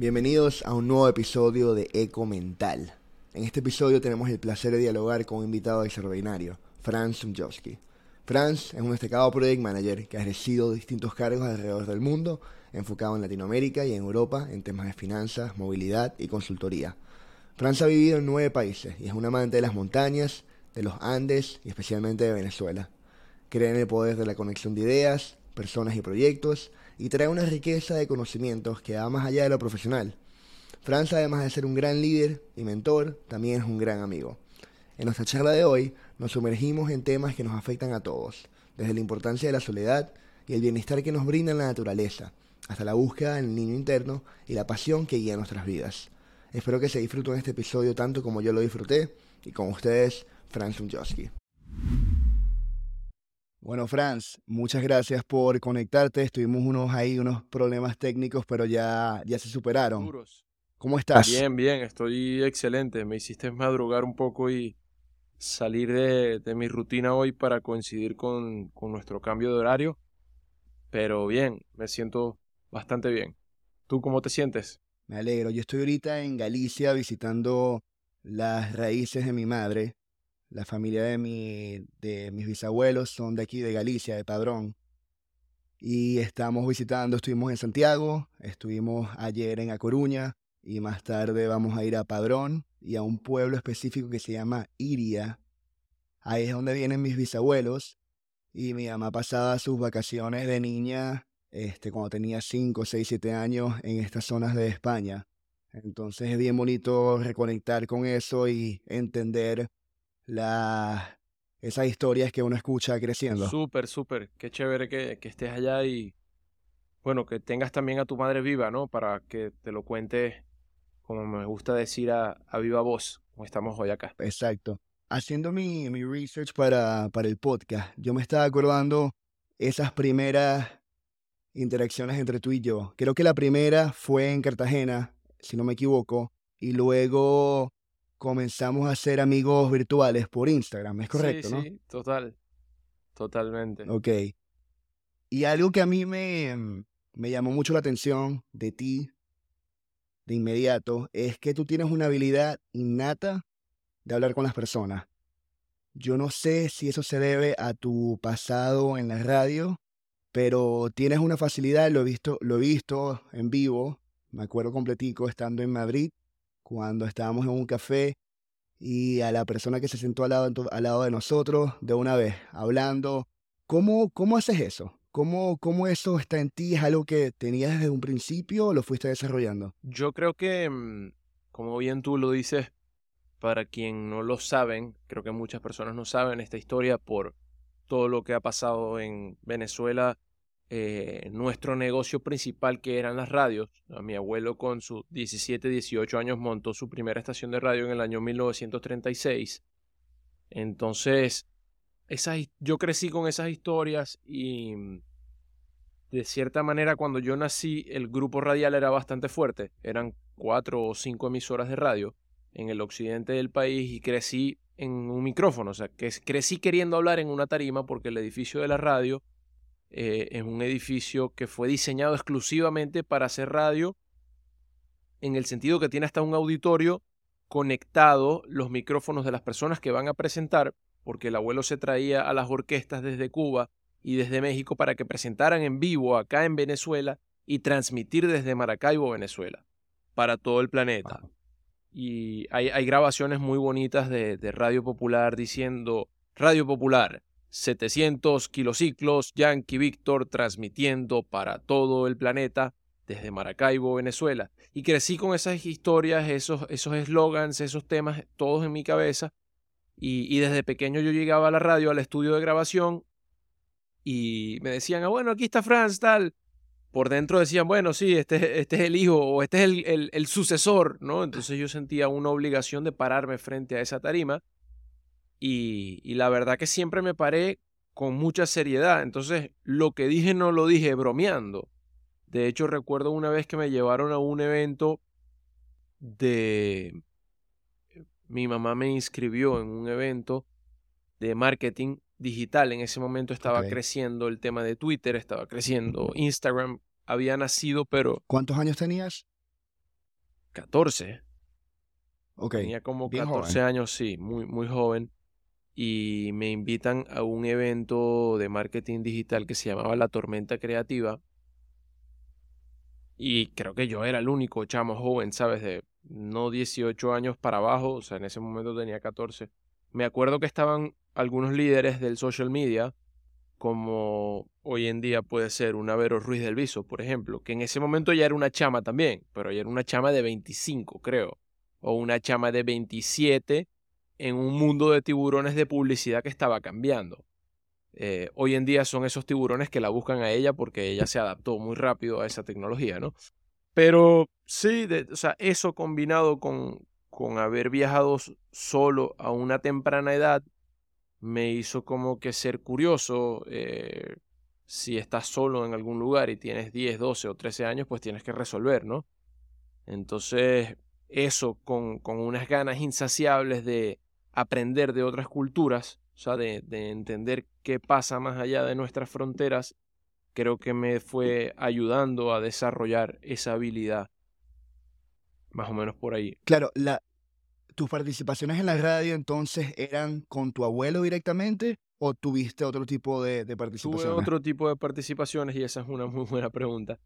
Bienvenidos a un nuevo episodio de Eco Mental. En este episodio tenemos el placer de dialogar con un invitado extraordinario, Franz Sumjowski. Franz es un destacado project manager que ha ejercido distintos cargos alrededor del mundo, enfocado en Latinoamérica y en Europa en temas de finanzas, movilidad y consultoría. Franz ha vivido en nueve países y es un amante de las montañas, de los Andes y especialmente de Venezuela. Cree en el poder de la conexión de ideas, personas y proyectos y trae una riqueza de conocimientos que va más allá de lo profesional. Franz, además de ser un gran líder y mentor, también es un gran amigo. En nuestra charla de hoy nos sumergimos en temas que nos afectan a todos, desde la importancia de la soledad y el bienestar que nos brinda la naturaleza, hasta la búsqueda del niño interno y la pasión que guía nuestras vidas. Espero que se disfruten este episodio tanto como yo lo disfruté y con ustedes, Franz. Bueno, Franz, muchas gracias por conectarte. Estuvimos unos ahí, unos problemas técnicos, pero ya, ya se superaron. ¿Cómo estás? Bien, bien, estoy excelente. Me hiciste madrugar un poco y salir de, mi rutina hoy para coincidir con, con nuestro cambio de horario. Pero bien, me siento bastante bien. ¿Tú cómo te sientes? Me alegro. Yo estoy ahorita en Galicia visitando las raíces de mi madre. La familia de, mi, de mis bisabuelos son de aquí, de Galicia, de Padrón. Y estamos visitando, estuvimos en Santiago, estuvimos ayer en A Coruña y más tarde vamos a ir a Padrón y a un pueblo específico que se llama Iria. Ahí es donde vienen mis bisabuelos y mi mamá pasaba sus vacaciones de niña este, cuando tenía 5, 6, 7 años en estas zonas de España. Entonces es bien bonito reconectar con eso y entender la, esas historias que uno escucha creciendo. Súper, súper. Qué chévere que, que, estés allá y, bueno, que tengas también a tu madre viva, ¿no? Para que te lo cuente, como me gusta decir, a, a viva voz, como estamos hoy acá. Exacto. Haciendo mi, mi research para, para el podcast, yo me estaba acordando esas primeras interacciones entre tú y yo. Creo que la primera fue en Cartagena, si no me equivoco, y luego comenzamos a ser amigos virtuales por Instagram, ¿es correcto, sí, no? Sí, total, totalmente. Ok. Y algo que a mí me, mm, me llamó mucho la atención de ti, de inmediato, es que tú tienes una habilidad innata de hablar con las personas. Yo no sé si eso se debe a tu pasado en la radio, pero tienes una facilidad, lo he visto, lo he visto en vivo, me acuerdo completico estando en Madrid, cuando estábamos en un café y a la persona que se sentó al lado, al lado de nosotros, de una vez, hablando. ¿Cómo, cómo haces eso? ¿Cómo, ¿Cómo eso está en ti? ¿Es algo que tenías desde un principio o lo fuiste desarrollando? Yo creo que, mm, como bien tú lo dices, para quien no lo saben, creo que muchas personas no saben esta historia por todo lo que ha pasado en Venezuela eh, nuestro negocio principal que eran las radios. mi abuelo con sus 17, 18 años montó su primera estación de radio en el año 1936. Entonces, yo crecí con esas historias y mm, de cierta manera cuando yo nací el grupo radial era bastante fuerte. Eran cuatro o cinco emisoras de radio en el occidente del país y crecí en un micrófono. O sea, que crecí queriendo hablar en una tarima porque el edificio de la radio eh, es un edificio que fue diseñado exclusivamente para hacer radio, en el sentido que tiene hasta un auditorio conectado los micrófonos de las personas que van a presentar, porque el abuelo se traía a las orquestas desde Cuba y desde México para que presentaran en vivo acá en Venezuela y transmitir desde Maracaibo, Venezuela, para todo el planeta. Y hay, hay, grabaciones muy bonitas de, de Radio Popular diciendo, Radio Popular, 700 kilociclos Yankee Víctor transmitiendo para todo el planeta desde Maracaibo, Venezuela. Y crecí con esas historias, esos eslogans, esos, temas, todos en mi cabeza. Y, desde pequeño yo llegaba a la radio, al estudio de grabación, y me decían, ah, bueno, aquí está Franz, tal. Por dentro decían, bueno, sí, este, este es el hijo o este es el, el, el sucesor, ¿no? Entonces yo sentía una obligación de pararme frente a esa tarima y, la verdad que siempre me paré con mucha seriedad. Entonces, lo que dije no lo dije bromeando. De hecho, recuerdo una vez que me llevaron a un evento de... Mi mamá me inscribió en un evento de marketing digital. En ese momento estaba creciendo el tema de Twitter, estaba creciendo Instagram. Había nacido, pero... ¿Cuántos años tenías? 14. Ok. Tenía como bien 14 joven. años, sí, muy, muy joven. Y me invitan a un evento de marketing digital que se llamaba La Tormenta Creativa. Y creo que yo era el único chamo joven, ¿sabes? De no 18 años para abajo, o sea, en ese momento tenía 14. Me acuerdo que estaban algunos líderes del social media, como hoy en día puede ser una Vero Ruiz del Viso, por ejemplo, que en ese momento ya era una chama también, pero ya era una chama de 25, creo, o una chama de 27 en un mundo de tiburones de publicidad que estaba cambiando. Eh, hoy en día son esos tiburones que la buscan a ella porque ella se adaptó muy rápido a esa tecnología, ¿no? Pero sí, o sea, eso combinado con, con haber viajado solo a una temprana edad me hizo como que ser curioso. eh, si estás solo en algún lugar y tienes 10, 12 o 13 años, pues tienes que resolver, ¿no? Entonces, eso con, con unas ganas insaciables de aprender de otras culturas, o sea, de, de entender qué pasa más allá de nuestras fronteras, creo que me fue ayudando a desarrollar esa habilidad. Más o menos por ahí. Claro, la, tus participaciones en la radio entonces eran con tu abuelo directamente o tuviste otro tipo de, de Tuve participaciones? otro tipo de participaciones y esa es una muy buena pregunta.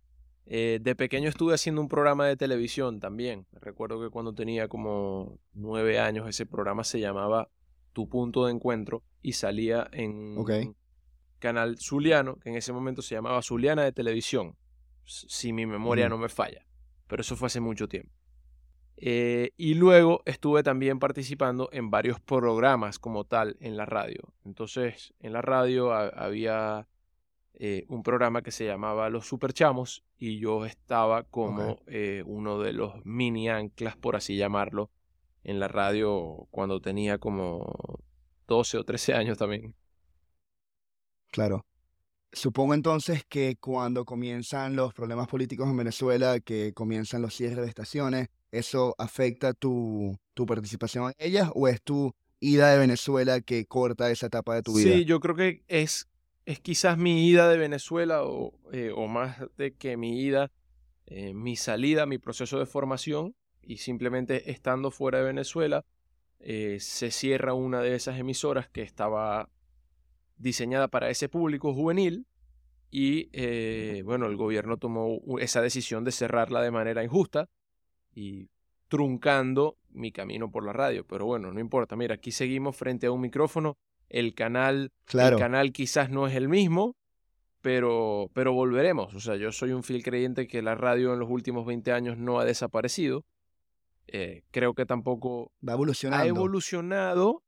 Eh, de pequeño estuve haciendo un programa de televisión también. Recuerdo que cuando tenía como nueve años ese programa se llamaba Tu Punto de Encuentro y salía en un canal zuliano, que en ese momento se llamaba Zuliana de Televisión, si mi memoria no me falla. Pero eso fue hace mucho tiempo. Eh, y luego estuve también participando en varios programas como tal en la radio. Entonces, en la radio ha- había eh, un programa que se llamaba Los Superchamos y yo estaba como eh, uno de los mini anclas, por así llamarlo, en la radio cuando tenía como 12 o 13 años también. Claro. Supongo entonces que cuando comienzan los problemas políticos en Venezuela, que comienzan los cierres de estaciones, ¿eso afecta tu, tu participación en ellas o es tu ida de Venezuela que corta esa etapa de tu vida? Sí, yo creo que es, es quizás mi ida de Venezuela o, eh, o más de que mi ida, eh, mi salida, mi proceso de formación y simplemente estando fuera de Venezuela, eh, se cierra una de esas emisoras que estaba diseñada para ese público juvenil y bueno, el gobierno tomó esa decisión de cerrarla de manera injusta y truncando mi camino por la radio. Pero bueno, no importa, mira, aquí seguimos frente a un micrófono, el canal, Claro. el canal quizás no es el mismo, pero, pero volveremos. O sea, yo soy un fiel creyente que la radio en los últimos 20 años no ha desaparecido. Eh, creo que tampoco Va ha evolucionado,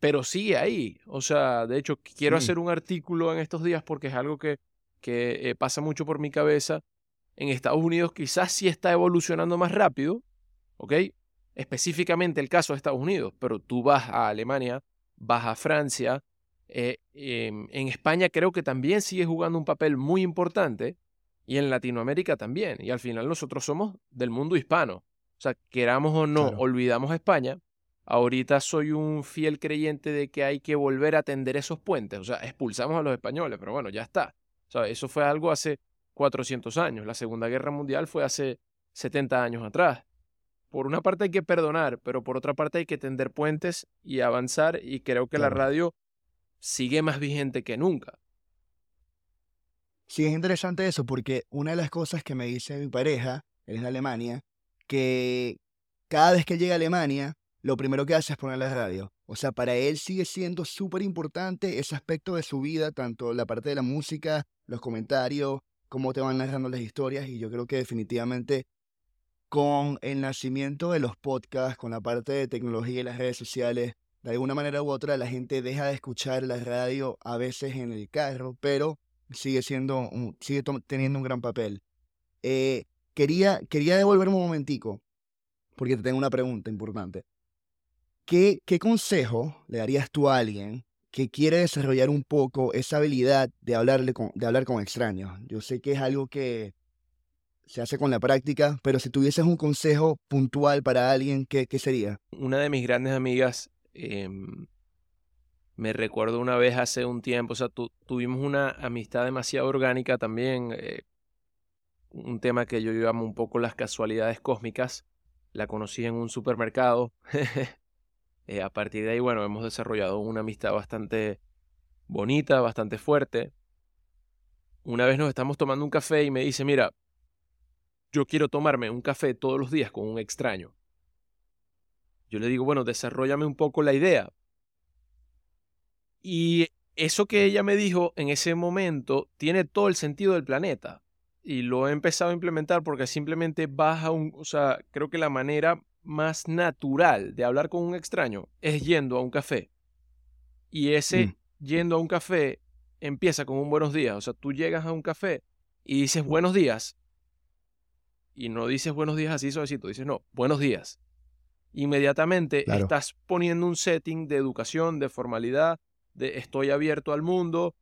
pero sigue ahí. O sea, de hecho, quiero Sí. hacer un artículo en estos días porque es algo que, que eh, pasa mucho por mi cabeza. En Estados Unidos quizás sí está evolucionando más rápido, ¿ok? Específicamente el caso de Estados Unidos, pero tú vas a Alemania, vas a Francia, eh, em, en España creo que también sigue jugando un papel muy importante y en Latinoamérica también. Y al final nosotros somos del mundo hispano. O sea, queramos o no, Claro. olvidamos a España. Ahorita soy un fiel creyente de que hay que volver a tender esos puentes. O sea, expulsamos a los españoles, pero bueno, ya está. O sea, eso fue algo hace 400 años. La Segunda Guerra Mundial fue hace 70 años atrás. Por una parte hay que perdonar, pero por otra parte hay que tender puentes y avanzar y creo que la radio sigue más vigente que nunca. Sí, es interesante eso porque una de las cosas que me dice mi pareja, él es de Alemania, que cada vez que llega a Alemania, lo primero que hace es poner la radio. O sea, para él sigue siendo súper importante ese aspecto de su vida, tanto la parte de la música, los comentarios, cómo te van narrando las historias. Y yo creo que definitivamente con el nacimiento de los podcasts, con la parte de tecnología y las redes sociales, de alguna manera u otra la gente deja de escuchar la radio a veces en el carro, pero sigue siendo sigue teniendo un gran papel. Eh, quería, quería devolverme un momentico, porque te tengo una pregunta importante. ¿Qué, qué consejo le darías tú a alguien que quiere desarrollar un poco esa habilidad de, hablarle con, de hablar con extraños? Yo sé que es algo que se hace con la práctica, pero si tuvieses un consejo puntual para alguien, ¿qué, qué sería? Una de mis grandes amigas, em, me recuerdo una vez hace un tiempo, o sea, tu- tuvimos una amistad demasiado orgánica también, eh, un tema que yo llamo un poco las casualidades cósmicas, la conocí en un supermercado. Eh, a partir de ahí, bueno, hemos desarrollado una amistad bastante bonita, bastante fuerte. Una vez nos estamos tomando un café y me dice, mira, yo quiero tomarme un café todos los días con un extraño. Yo le digo, bueno, desarrollame un poco la idea. Y eso que ella me dijo en ese momento tiene todo el sentido del planeta. Y lo he empezado a implementar porque simplemente baja un, o sea, creo que la manera más natural de hablar con un extraño es yendo a un café. Y ese mm. yendo a un café empieza con un buenos días. O sea, tú llegas a un café y dices buenos días. Y no dices buenos días así suavecito, dices no, buenos días. Inmediatamente estás poniendo un setting de educación, de formalidad, de estoy abierto al mundo,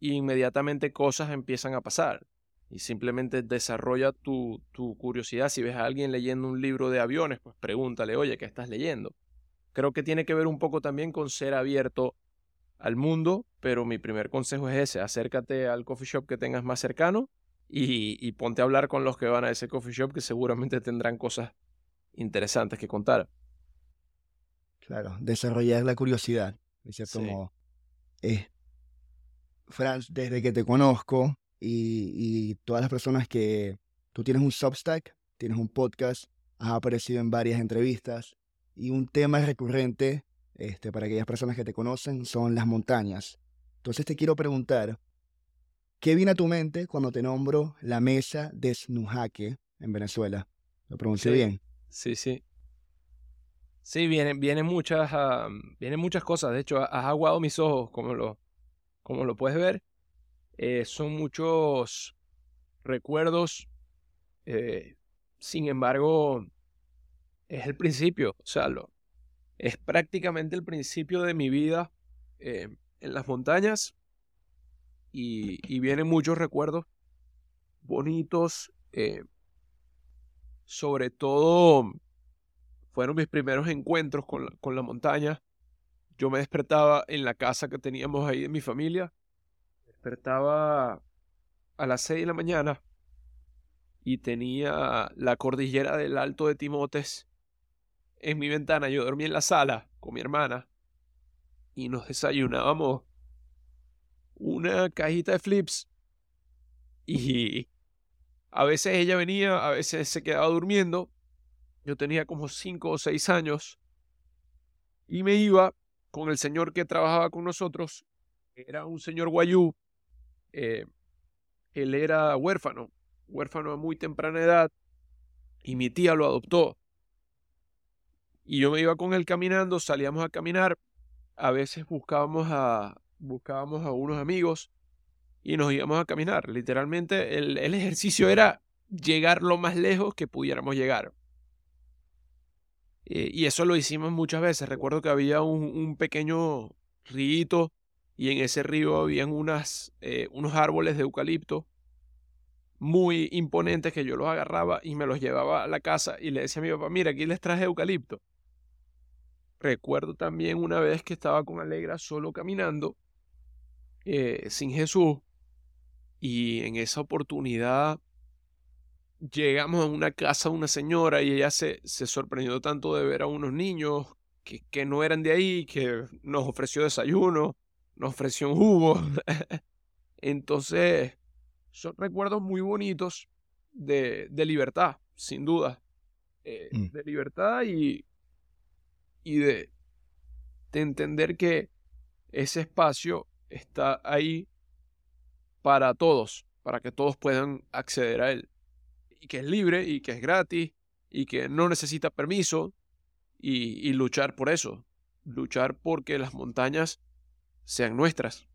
e inmediatamente cosas empiezan a pasar y simplemente desarrolla tu, tu, curiosidad. Si ves a alguien leyendo un libro de aviones, pues pregúntale, oye, ¿qué estás leyendo? Creo que tiene que ver un poco también con ser abierto al mundo, pero mi primer consejo es ese, acércate al coffee shop que tengas más cercano y, y ponte a hablar con los que van a ese coffee shop que seguramente tendrán cosas interesantes que contar. Claro, desarrollar la curiosidad, de cierto modo. Eh, Franz, desde que te conozco, y, todas las personas que tú tienes un Substack, tienes un podcast, has aparecido en varias entrevistas y un tema recurrente este, para aquellas personas que te conocen son las montañas. Entonces te quiero preguntar, ¿qué viene a tu mente cuando te nombro la mesa de Snujaque en Venezuela? ¿Lo pronuncié bien? Sí, sí. Sí, vienen, vienen, muchas, vienen muchas cosas. De hecho, has aguado mis ojos, como lo, como lo puedes ver. Eh, son muchos recuerdos. Eh, sin embargo, es el principio. O sea, lo, es prácticamente el principio de mi vida eh, en las montañas. Y, y, vienen muchos recuerdos bonitos. sobre todo, fueron mis primeros encuentros con con la montaña. Yo me despertaba en la casa que teníamos ahí de mi familia despertaba a las 6 de la mañana y tenía la cordillera del Alto de Timotes en mi ventana. Yo dormía en la sala con mi hermana y nos desayunábamos una cajita de flips y a veces ella venía, a veces se quedaba durmiendo. Yo tenía como 5 o 6 años y me iba con el señor que trabajaba con nosotros. Era un señor guayú eh, él era huérfano, huérfano a muy temprana edad, y mi tía lo adoptó. Y yo me iba con él caminando, salíamos a caminar, a veces buscábamos a, buscábamos a unos amigos y nos íbamos a caminar. Literalmente el, ejercicio era llegar lo más lejos que pudiéramos llegar. Eh, y eso lo hicimos muchas veces. Recuerdo que había un, un pequeño río y en ese río habían unas, eh, unos árboles de eucalipto muy imponentes que yo los agarraba y me los llevaba a la casa y le decía a mi papá, mira, aquí les traje eucalipto. Recuerdo también una vez que estaba con Alegra solo caminando, eh, sin Jesús, y en esa oportunidad llegamos a una casa de una señora y ella se, se sorprendió tanto de ver a unos niños que, que no eran de ahí, que nos ofreció desayuno nos ofreció un jugo. Entonces, son recuerdos muy bonitos de, de libertad, sin duda. Eh, mm. De libertad y, y de, de entender que ese espacio está ahí para todos, para que todos puedan acceder a él. Y que es libre y que es gratis y que no necesita permiso y, luchar por eso. Luchar porque las montañas sean nuestras.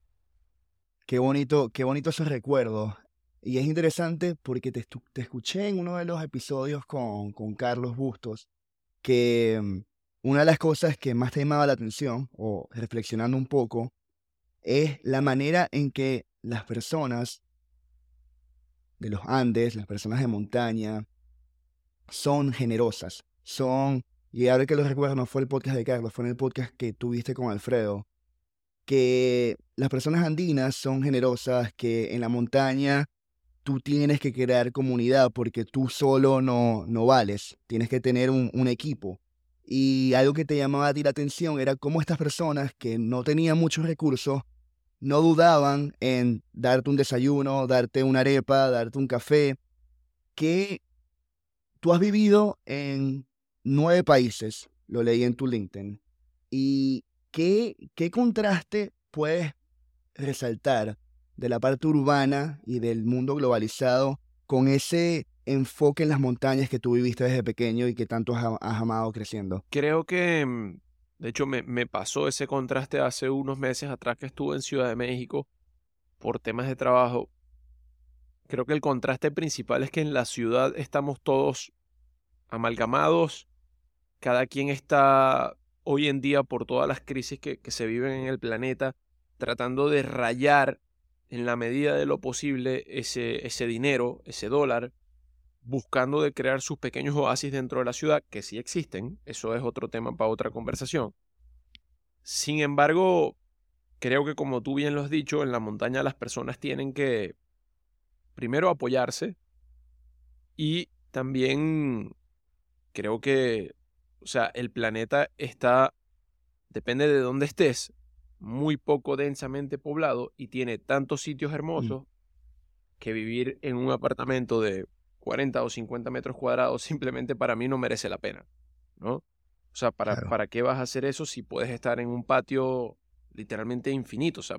Qué bonito, qué bonito ese recuerdo. Y es interesante porque te, escuché en uno de los episodios con, con Carlos Bustos que mm, una de las cosas que más te llamaba la atención, o reflexionando un poco, es la manera en que las personas de los Andes, las personas de montaña, son generosas. Son, y ahora que lo recuerdo, no fue el podcast de Carlos, fue en el podcast que tuviste con Alfredo, que las personas andinas son generosas, que en la montaña tú tienes que crear comunidad porque tú solo no, no vales, tienes que tener un, un equipo. Y algo que te llamaba a ti la atención era cómo estas personas que no tenían muchos recursos no dudaban en darte un desayuno, darte una arepa, darte un café, que tú has vivido en nueve países, lo leí en tu LinkedIn, y qué, qué contraste puedes resaltar de la parte urbana y del mundo globalizado con ese enfoque en las montañas que tú viviste desde pequeño y que tanto has, amado creciendo? Creo que, mm, de hecho, me, me, pasó ese contraste hace unos meses atrás que estuve en Ciudad de México por temas de trabajo. Creo que el contraste principal es que en la ciudad estamos todos amalgamados, cada quien está hoy en día por todas las crisis que, que se viven en el planeta, tratando de rayar en la medida de lo posible ese, ese dinero, ese dólar, buscando de crear sus pequeños oasis dentro de la ciudad, que sí existen, eso es otro tema para otra conversación. Sin embargo, creo que como tú bien lo has dicho, en la montaña las personas tienen que primero apoyarse y también creo que, o sea, el planeta está, depende de dónde estés, muy poco densamente poblado y tiene tantos sitios mm. hermosos que vivir en un apartamento de 40 o 50 metros cuadrados simplemente para mí no merece la pena, ¿no? O sea, ¿para, ¿para qué vas a hacer eso si puedes estar en un patio literalmente infinito? O sea,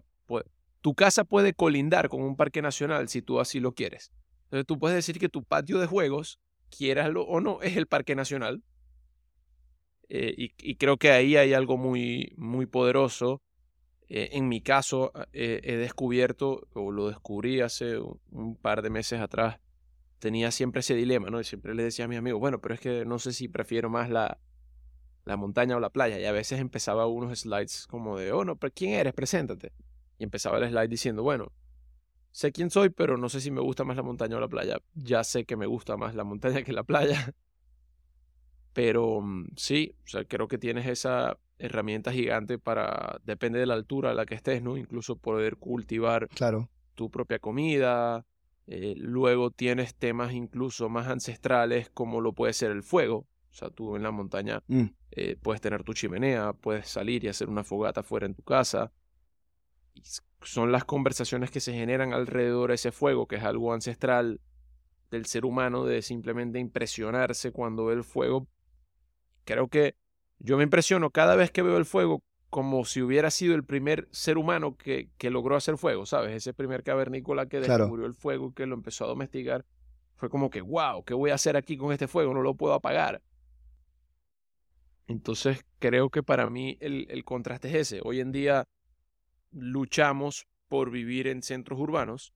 tu casa puede colindar con un parque nacional si tú así lo quieres. Entonces tú puedes decir que tu patio de juegos, quieraslo o no, es el parque nacional. Eh, y, y, creo que ahí hay algo muy, muy poderoso eh, en mi caso, eh, he descubierto, o lo descubrí hace un, par de meses atrás, tenía siempre ese dilema, ¿no? Y siempre le decía a mis amigos, bueno, pero es que no sé si prefiero más la, la montaña o la playa. Y a veces empezaba unos slides como de, oh, no, pero ¿quién eres? Preséntate. Y empezaba el slide diciendo, bueno, sé quién soy, pero no sé si me gusta más la montaña o la playa. Ya sé que me gusta más la montaña que la playa. Pero mm, sí, o sea, creo que tienes esa herramienta gigante para, depende de la altura a la que estés, ¿no? Incluso poder cultivar claro. tu propia comida. Eh, luego tienes temas incluso más ancestrales como lo puede ser el fuego. O sea, tú en la montaña mm. eh, puedes tener tu chimenea, puedes salir y hacer una fogata fuera en tu casa. son las conversaciones que se generan alrededor de ese fuego, que es algo ancestral del ser humano, de simplemente impresionarse cuando ve el fuego Creo que yo me impresiono cada vez que veo el fuego como si hubiera sido el primer ser humano que, que logró hacer fuego, ¿sabes? Ese primer cavernícola que descubrió el fuego y que lo empezó a domesticar. Fue como que, wow, ¿qué voy a hacer aquí con este fuego? No lo puedo apagar. Entonces creo que para mí el, el contraste es ese. Hoy en día luchamos por vivir en centros urbanos,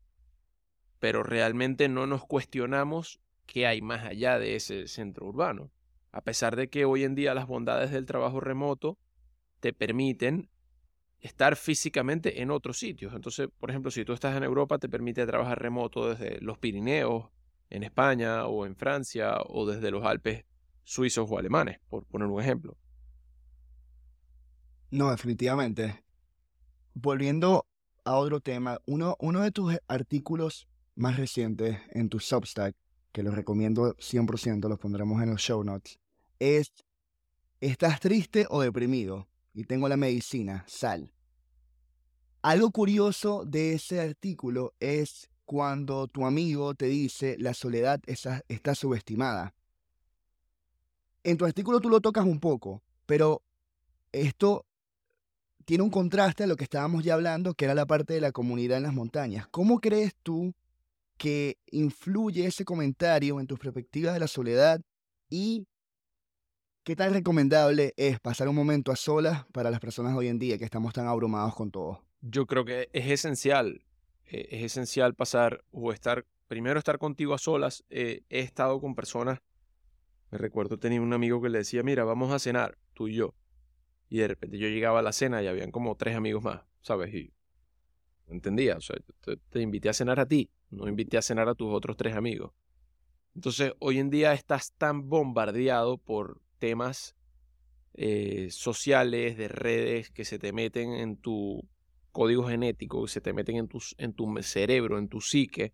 pero realmente no nos cuestionamos qué hay más allá de ese centro urbano a pesar de que hoy en día las bondades del trabajo remoto te permiten estar físicamente en otros sitios. Entonces, por ejemplo, si tú estás en Europa, te permite trabajar remoto desde los Pirineos, en España o en Francia, o desde los Alpes suizos o alemanes, por poner un ejemplo. No, definitivamente. Volviendo a otro tema, uno, de tus artículos más recientes en tu Substack, que los recomiendo 100%, los pondremos en los show notes, es, ¿estás triste o deprimido? Y tengo la medicina, sal. Algo curioso de ese artículo es cuando tu amigo te dice la soledad está subestimada. En tu artículo tú lo tocas un poco, pero esto tiene un contraste a lo que estábamos ya hablando, que era la parte de la comunidad en las montañas. ¿Cómo crees tú que influye ese comentario en tus perspectivas de la soledad y ¿Qué tan recomendable es pasar un momento a solas para las personas hoy en día que estamos tan abrumados con todo? Yo creo que es esencial, eh, es esencial pasar o estar, primero estar contigo a solas. Eh, he estado con personas, me recuerdo tenía un amigo que le decía, mira, vamos a cenar, tú y yo. Y de repente yo llegaba a la cena y habían como tres amigos más, ¿sabes? Y entendía, o sea, te, te invité a cenar a ti, no invité a cenar a tus otros tres amigos. Entonces, hoy en día estás tan bombardeado por temas eh, sociales, de redes que se te meten en tu código genético, que se te meten en tu, en tu cerebro, en tu psique,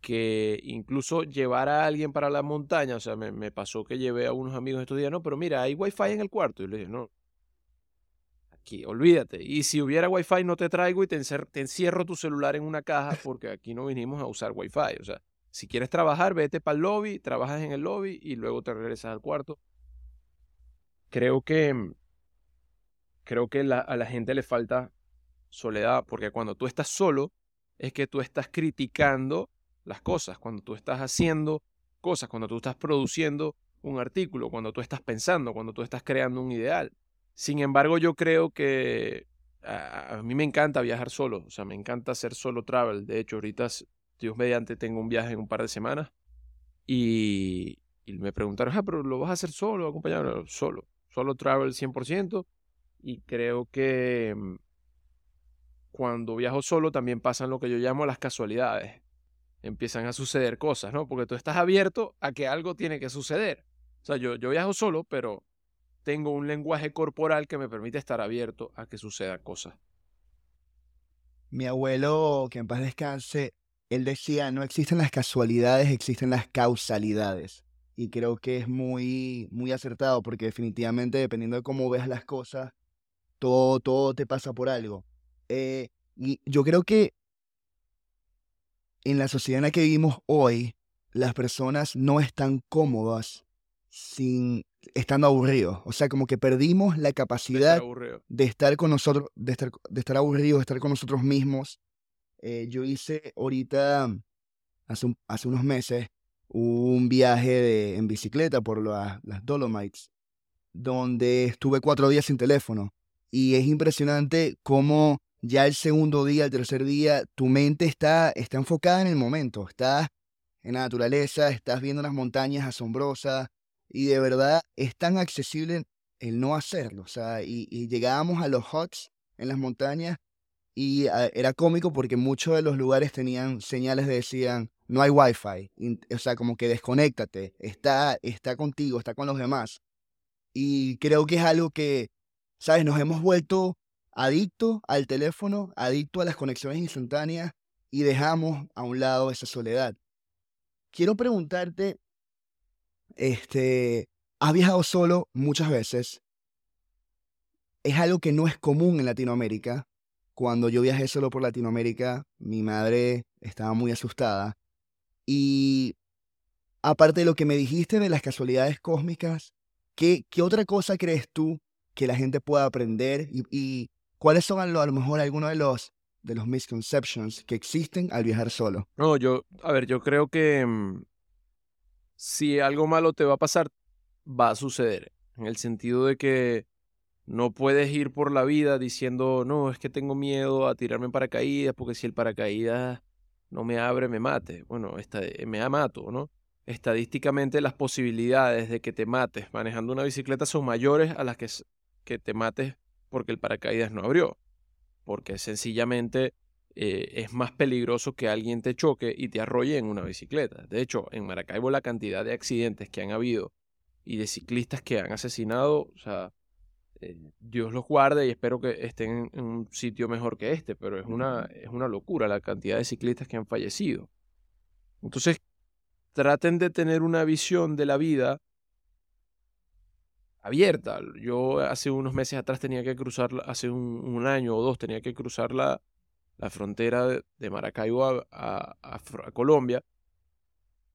que incluso llevar a alguien para la montaña, o sea, me, me pasó que llevé a unos amigos estos días, no, pero mira, hay wifi en el cuarto. Y le dije, no, aquí, olvídate. Y si hubiera wifi, no te traigo y te, te encierro tu celular en una caja porque aquí no vinimos a usar wifi. O sea, si quieres trabajar, vete para el lobby, trabajas en el lobby y luego te regresas al cuarto. Creo que creo que a la gente le falta soledad, porque cuando tú estás solo, es que tú estás criticando las cosas, cuando tú estás haciendo cosas, cuando tú estás produciendo un artículo, cuando tú estás pensando, cuando tú estás creando un ideal. Sin embargo, yo creo que a, mí me encanta viajar solo, o sea, me encanta hacer solo travel. De hecho, ahorita, Dios mediante, tengo un viaje en un par de semanas y, y me preguntaron, ah, pero lo vas a hacer solo, acompañado, solo, solo travel 100%. Y creo que mm, cuando viajo solo también pasan lo que yo llamo las casualidades. Empiezan a suceder cosas, ¿no? Porque tú estás abierto a que algo tiene que suceder. O sea, yo, yo viajo solo, pero tengo un lenguaje corporal que me permite estar abierto a que sucedan cosas. Mi abuelo, que en paz descanse, él decía, no existen las casualidades, existen las causalidades. Y creo que es muy, muy acertado porque definitivamente dependiendo de cómo veas las cosas, todo, todo te pasa por algo. Eh, y yo creo que en la sociedad en la que vivimos hoy, las personas no están cómodas sin estando aburridos. O sea, como que perdimos la capacidad de estar, con nosotros, de estar, de estar aburridos, de estar con nosotros mismos. Eh, yo hice ahorita, hace, hace unos meses, un viaje en bicicleta por las Dolomites, donde estuve cuatro días sin teléfono. Y es impresionante cómo ya el segundo día, el tercer día, tu mente está, está enfocada en el momento, estás en la naturaleza, estás viendo las montañas asombrosas y de verdad es tan accesible el no hacerlo. O sea, y, llegábamos a los huts en las montañas y ah, era cómico porque muchos de los lugares tenían señales de decían no hay wifi, o sea, como que desconéctate, está, está contigo, está con los demás. Y creo que es algo que ¿Sabes? Nos hemos vuelto adictos al teléfono, adictos a las conexiones instantáneas y dejamos a un lado esa soledad. Quiero preguntarte, este, has viajado solo muchas veces. Es algo que no es común en Latinoamérica. Cuando yo viajé solo por Latinoamérica, mi madre estaba muy asustada. Y aparte de lo que me dijiste de las casualidades cósmicas, ¿qué, qué otra cosa crees tú que la gente pueda aprender y, cuáles son a lo, mejor algunos de los de los misconceptions que existen al viajar solo. No, yo, a ver, yo creo que mm, si algo malo te va a pasar, va a suceder. En el sentido de que no puedes ir por la vida diciendo, no, es que tengo miedo a tirarme en paracaídas, porque si el paracaídas no me abre, me mate. Bueno, esta, me mato, ¿no? Estadísticamente las posibilidades de que te mates manejando una bicicleta son mayores a las que que te mates porque el paracaídas no abrió, porque sencillamente eh, es más peligroso que alguien te choque y te arrolle en una bicicleta. De hecho, en Maracaibo la cantidad de accidentes que han habido y de ciclistas que han asesinado, o sea, eh, Dios los guarde y espero que estén en un sitio mejor que este, pero es una, es una locura la cantidad de ciclistas que han fallecido. Entonces, traten de tener una visión de la vida abierta. Yo hace unos meses atrás tenía que cruzar, hace un, año o dos, tenía que cruzar la, la frontera de, Maracaibo a, Colombia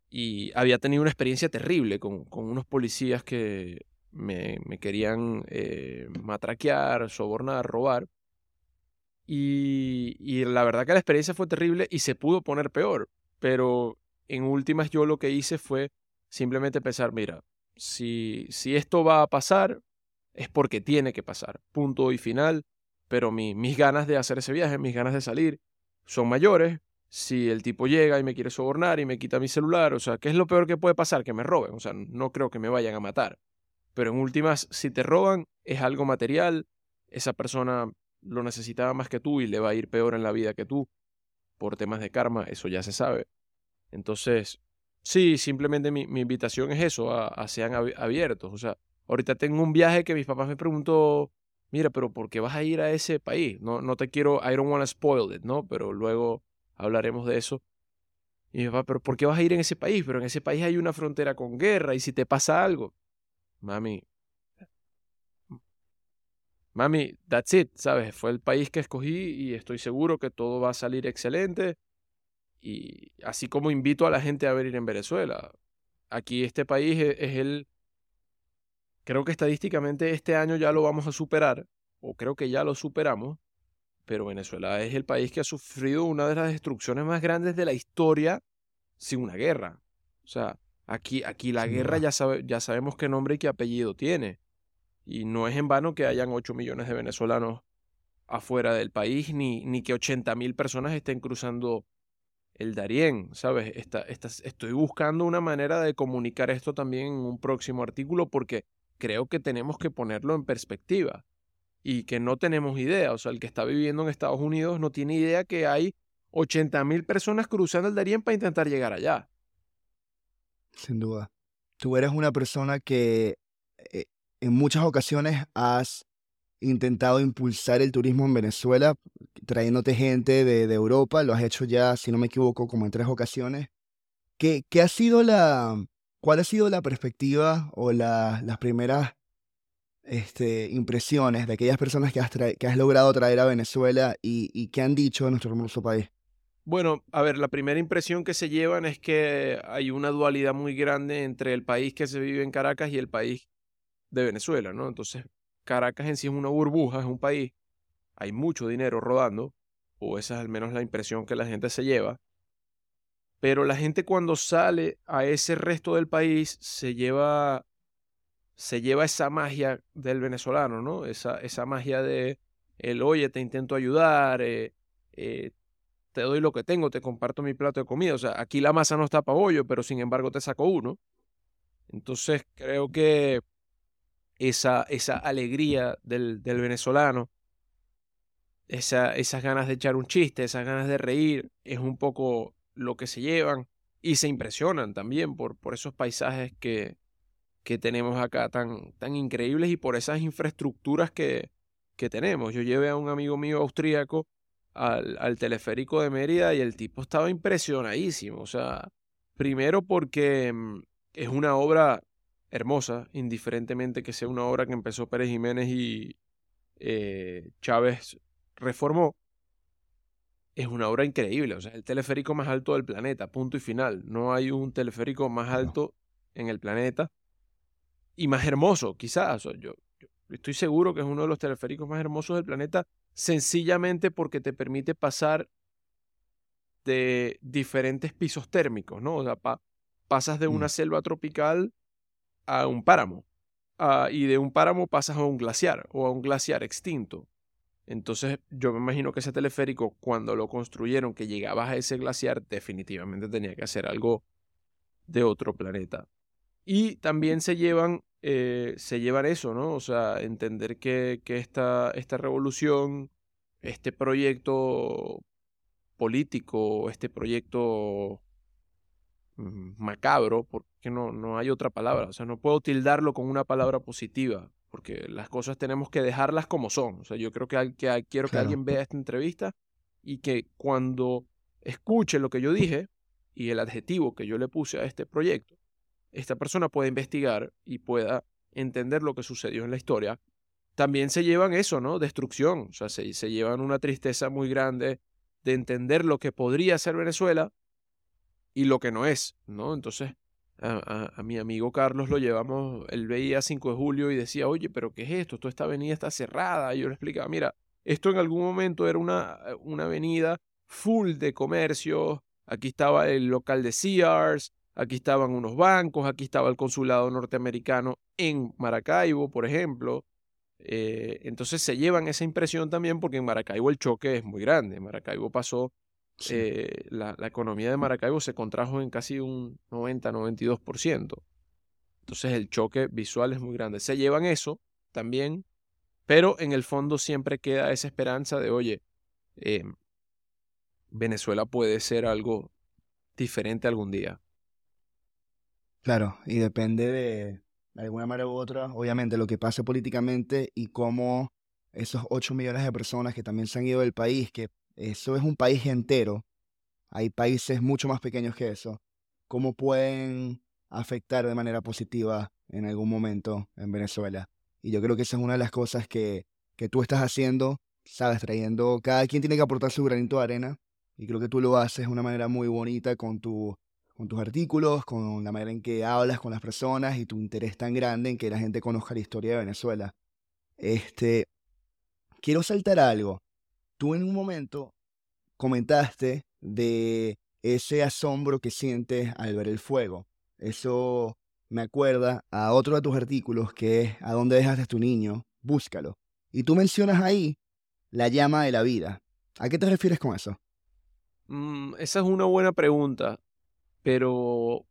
y había tenido una experiencia terrible con, con unos policías que me, querían eh, matraquear, sobornar, robar. Y, y la verdad que la experiencia fue terrible y se pudo poner peor. Pero en últimas yo lo que hice fue simplemente pensar, mira, si, si esto va a pasar, es porque tiene que pasar. Punto y final. Pero mis ganas de hacer ese viaje, mis ganas de salir, son mayores. Si el tipo llega y me quiere sobornar y me quita mi celular, o sea, ¿qué es lo peor que puede pasar? Que me roben. O sea, no creo que me vayan a matar. Pero en últimas, si te roban, es algo material. Esa persona lo necesitaba más que tú y le va a ir peor en la vida que tú. Por temas de karma, eso ya se sabe. Entonces, Sí, simplemente mi, invitación es eso, a, sean abiertos. O sea, ahorita tengo un viaje que mis papás me preguntó, mira, pero ¿por qué vas a ir a ese país? No, no te quiero, I don't want to spoil it, ¿no? Pero luego hablaremos de eso. Y mi papá, pero ¿por qué vas a ir en ese país? Pero en ese país hay una frontera con guerra y si te pasa algo. Mami, mami, that's it, ¿sabes? Fue el país que escogí y estoy seguro que todo va a salir excelente. Y así como invito a la gente a venir en Venezuela. Aquí este país e-, es, el... Creo que estadísticamente este año ya lo vamos a superar, o creo que ya lo superamos, pero Venezuela es el país que ha sufrido una de las destrucciones más grandes de la historia sin una guerra. O sea, aquí, aquí la guerra ya, sabe, ya sabemos qué nombre y qué apellido tiene. Y no es en vano que hayan 8 millones de venezolanos afuera del país, ni, ni que 80 mil personas estén cruzando el Darién, ¿sabes? estoy buscando una manera de comunicar esto también en un próximo artículo porque creo que tenemos que ponerlo en perspectiva y que no tenemos idea. O sea, el que está viviendo en Estados Unidos no tiene idea que hay 80 mil personas cruzando el Darién para intentar llegar allá. Sin duda. Tú eres una persona que eh, en muchas ocasiones has intentado impulsar el turismo en Venezuela, trayéndote gente de, Europa, lo has hecho ya, si no me equivoco, como en tres ocasiones. ¿Qué, qué ha sido la, cuál ha sido la perspectiva o las primeras este, impresiones de aquellas personas que has, que has logrado traer a Venezuela y, y qué han dicho de nuestro hermoso país? Bueno, a ver, la primera impresión que se llevan es que hay una dualidad muy grande entre el país que se vive en Caracas y el país de Venezuela, ¿no? Entonces, Caracas en sí es una burbuja, es un país, hay mucho dinero rodando, o esa es al menos la impresión que la gente se lleva. Pero la gente cuando sale a ese resto del país se lleva se lleva esa magia del venezolano, ¿no? Esa, esa magia de el oye, te intento ayudar, eh, eh, te doy lo que tengo, te comparto mi plato de comida. O sea, aquí la masa no está para bollo, pero sin embargo te saco uno. Entonces creo que esa, esa alegría del, del venezolano, esa, esas ganas de echar un chiste, esas ganas de reír, es un poco lo que se llevan y se impresionan también por, por esos paisajes que, que tenemos acá tan, tan increíbles y por esas infraestructuras que, que tenemos. Yo llevé a un amigo mío austríaco al, al, teleférico de Mérida y el tipo estaba impresionadísimo. O sea, primero porque mm, es una obra hermosa, indiferentemente que sea una obra que empezó Pérez Jiménez y eh, Chávez reformó, es una obra increíble. O sea, el teleférico más alto del planeta, punto y final. No hay un teleférico más alto en el planeta y más hermoso, quizás. yo, yo, estoy seguro que es uno de los teleféricos más hermosos del planeta, sencillamente porque te permite pasar de diferentes pisos térmicos, ¿no? O sea, pasas de una mm. selva tropical a un páramo. Ah, y de un páramo pasas a un glaciar o a un glaciar extinto. Entonces yo me imagino que ese teleférico cuando lo construyeron, que llegabas a ese glaciar, definitivamente tenía que hacer algo de otro planeta. Y también se llevan, eh, se llevan eso, ¿no? O sea, entender que, que esta, esta revolución, este proyecto político, este proyecto Mm, macabro, porque no, no hay otra palabra. O sea, no puedo tildarlo con una palabra positiva, porque las cosas tenemos que dejarlas como son. O sea, yo creo que, que quiero que alguien vea esta entrevista y que cuando escuche lo que yo dije y el adjetivo que yo le puse a este proyecto, esta persona pueda investigar y pueda entender lo que sucedió en la historia. También se llevan eso, ¿no? Destrucción. O sea, se, se llevan una tristeza muy grande de entender lo que podría ser Venezuela y lo que no es, ¿no? Entonces, a, mi amigo Carlos lo llevamos, él veía 5 de julio y decía, oye, pero ¿qué es esto? Toda esta avenida está cerrada. Yo le explicaba, mira, esto en algún momento era una, una avenida full de comercio. Aquí estaba el local de Sears, aquí estaban unos bancos, aquí estaba el consulado norteamericano en Maracaibo, por ejemplo. Eh, entonces se llevan esa impresión también porque en Maracaibo el choque es muy grande. Maracaibo pasó eh, la, economía de Maracaibo se contrajo en casi un 90-92%. Entonces el choque visual es muy grande. Se llevan eso también, pero en el fondo siempre queda esa esperanza de, oye, eh, Venezuela puede ser algo diferente algún día. Claro, y depende de, de alguna manera u otra, obviamente, lo que pase políticamente y cómo esos 8 millones de personas que también se han ido del país, que eso es un país entero, hay países mucho más pequeños que eso, ¿cómo pueden afectar de manera positiva en algún momento en Venezuela? Y yo creo que esa es una de las cosas que, que tú estás haciendo, sabes, trayendo, cada quien tiene que aportar su granito de arena, y creo que tú lo haces de una manera muy bonita con tu con tus artículos, con la manera en que hablas con las personas y tu interés tan grande en que la gente conozca la historia de Venezuela. Este, quiero saltar algo. Tú en un momento comentaste de ese asombro que sientes al ver el fuego. Eso me acuerda a otro de tus artículos que es ¿A dónde dejaste tu niño? Búscalo. Y tú mencionas ahí la llama de la vida. ¿A qué te refieres con eso? Mm, esa es una buena pregunta pero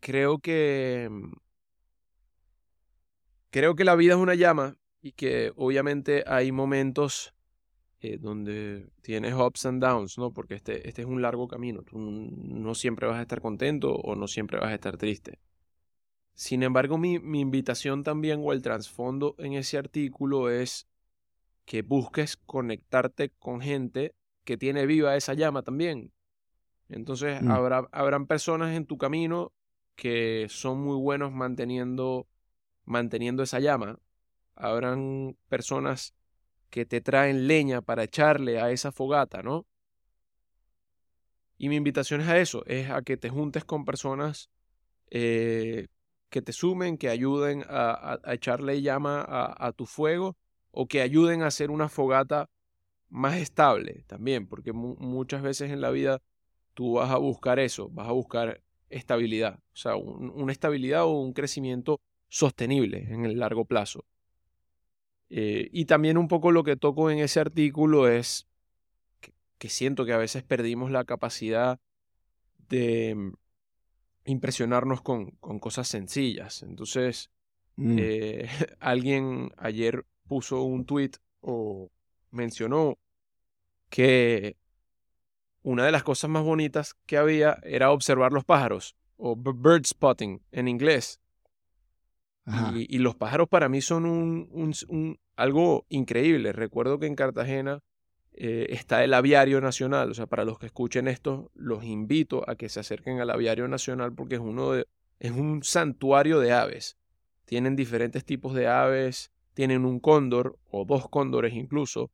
creo que mm, creo que la vida es una llama y que obviamente hay momentos eh, donde tienes ups and downs, ¿no? Porque este, este es un largo camino. Tú no siempre vas a estar contento o no siempre vas a estar triste. Sin embargo, mi, mi invitación también o el trasfondo en ese artículo es que busques conectarte con gente que tiene viva esa llama también, entonces mm. habrá, habrán personas en tu camino que son muy buenos manteniendo, manteniendo esa llama. Habrán personas que te traen leña para echarle a esa fogata, ¿no? Y mi invitación es a eso, es a que te juntes con personas eh, que te sumen, que ayuden a, echarle llama a, a, tu fuego o que ayuden a hacer una fogata más estable también, porque muchas veces en la vida tú vas a buscar eso, vas a buscar estabilidad, o sea, una estabilidad o un crecimiento sostenible en el largo plazo. Eh, y también un poco lo que toco en ese artículo es que, siento que a veces perdimos la capacidad de mm, impresionarnos con, cosas sencillas. Entonces, mm. eh, alguien ayer puso un tweet o mencionó que una de las cosas más bonitas que había era observar los pájaros, o bird spotting en inglés. Y, los pájaros para mí son un, algo increíble. Recuerdo que en Cartagena eh, está el aviario nacional. O sea, para los que escuchen esto, los invito a que se acerquen al aviario nacional porque es, uno de, es un santuario de aves. Tienen diferentes tipos de aves, tienen un cóndor o dos cóndores incluso.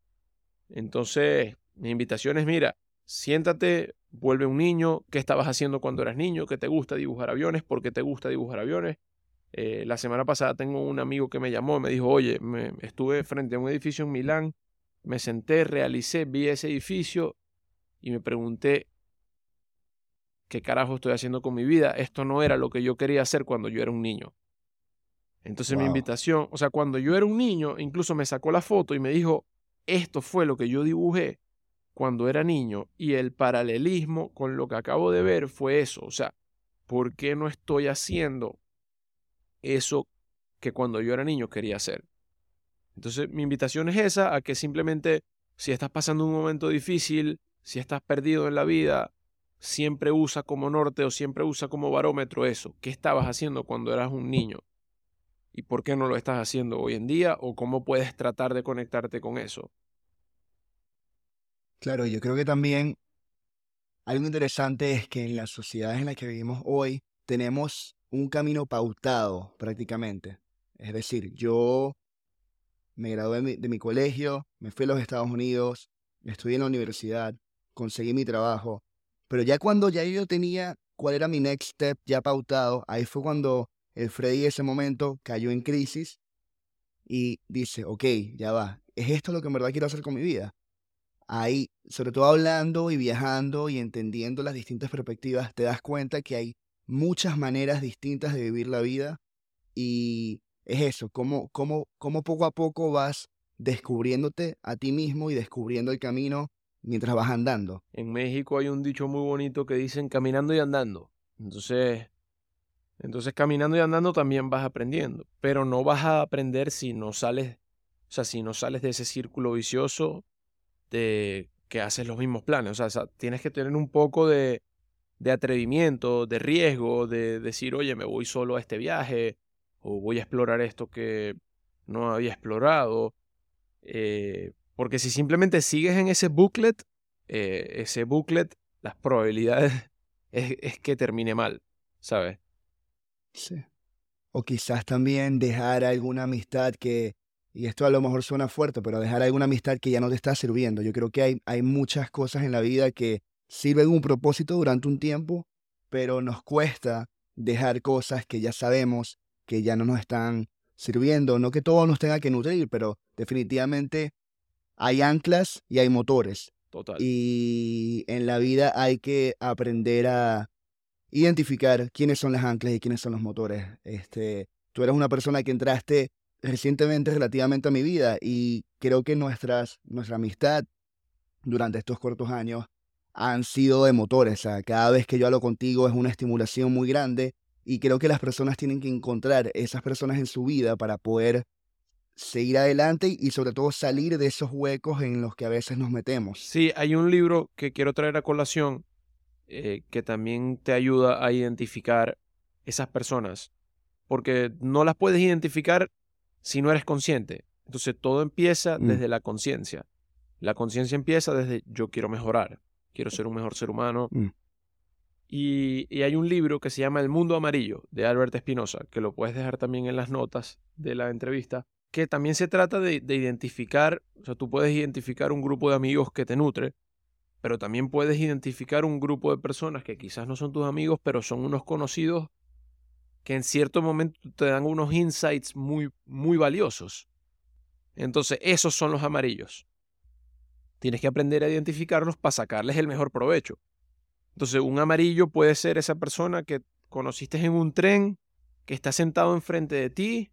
Entonces, mi invitación es, mira, siéntate, vuelve un niño, qué estabas haciendo cuando eras niño, que te gusta dibujar aviones, por qué te gusta dibujar aviones. Eh, la semana pasada tengo un amigo que me llamó y me dijo, oye, me, estuve frente a un edificio en Milán, me senté, realicé, vi ese edificio y me pregunté, ¿qué carajo estoy haciendo con mi vida? Esto no era lo que yo quería hacer cuando yo era un niño. Entonces mi invitación, o sea, cuando yo era un niño, incluso me sacó la foto y me dijo, esto fue lo que yo dibujé cuando era niño y el paralelismo con lo que acabo de ver fue eso. O sea, ¿por qué no estoy haciendo eso que cuando yo era niño quería hacer? Entonces, mi invitación es esa, a que simplemente, si estás pasando un momento difícil, si estás perdido en la vida, siempre usa como norte o siempre usa como barómetro eso. ¿Qué estabas haciendo cuando eras un niño? ¿Y por qué no lo estás haciendo hoy en día? ¿O cómo puedes tratar de conectarte con eso? Claro, yo creo que también algo interesante es que en las sociedades en las que vivimos hoy tenemos un camino pautado prácticamente. Es decir, yo me gradué de mi, colegio, me fui a los Estados Unidos, estudié en la universidad, conseguí mi trabajo, pero ya cuando ya yo tenía cuál era mi next step ya pautado, ahí fue cuando el Freddy ese momento cayó en crisis y dice, ok, ya va, ¿es esto lo que en verdad quiero hacer con mi vida? Ahí, sobre todo hablando y viajando y entendiendo las distintas perspectivas, te das cuenta que hay muchas maneras distintas de vivir la vida y es eso, cómo, cómo, cómo poco a poco vas descubriéndote a ti mismo y descubriendo el camino mientras vas andando. En México hay un dicho muy bonito que dicen caminando y andando. Entonces, entonces caminando y andando también vas aprendiendo, pero no vas a aprender si no sales, o sea, si no sales de ese círculo vicioso de que haces los mismos planes. O sea, tienes que tener un poco de, de atrevimiento, de riesgo, de decir, oye, me voy solo a este viaje, o voy a explorar esto que no había explorado. Eh, porque si simplemente sigues en ese booklet, eh, ese booklet las probabilidades es, es que termine mal, ¿sabes? Sí. O quizás también dejar alguna amistad que, y esto a lo mejor suena fuerte, pero dejar alguna amistad que ya no te está sirviendo. Yo creo que hay, hay muchas cosas en la vida que sirven un propósito durante un tiempo, pero nos cuesta dejar cosas que ya sabemos que ya no nos están sirviendo. No que todo nos tenga que nutrir, pero definitivamente hay anclas y hay motores. Total. Y en la vida hay que aprender a identificar quiénes son las anclas y quiénes son los motores. Este, tú eres una persona que entraste recientemente relativamente a mi vida y creo que nuestras, nuestra amistad durante estos cortos años han sido de motores. Cada vez que yo hablo contigo es una estimulación muy grande y creo que las personas tienen que encontrar esas personas en su vida para poder seguir adelante y sobre todo salir de esos huecos en los que a veces nos metemos. Sí, hay un libro que quiero traer a colación eh, que también te ayuda a identificar esas personas, porque no las puedes identificar si no eres consciente. Entonces todo empieza Mm. desde la conciencia. La conciencia empieza desde yo quiero mejorar, quiero ser un mejor ser humano. Mm. Y, y hay un libro que se llama El Mundo Amarillo de Albert Espinosa, que lo puedes dejar también en las notas de la entrevista, que también se trata de, de identificar, o sea, tú puedes identificar un grupo de amigos que te nutre, pero también puedes identificar un grupo de personas que quizás no son tus amigos, pero son unos conocidos que en cierto momento te dan unos insights muy, muy valiosos. Entonces, esos son los amarillos. Tienes que aprender a identificarlos para sacarles el mejor provecho. Entonces, un amarillo puede ser esa persona que conociste en un tren, que está sentado enfrente de ti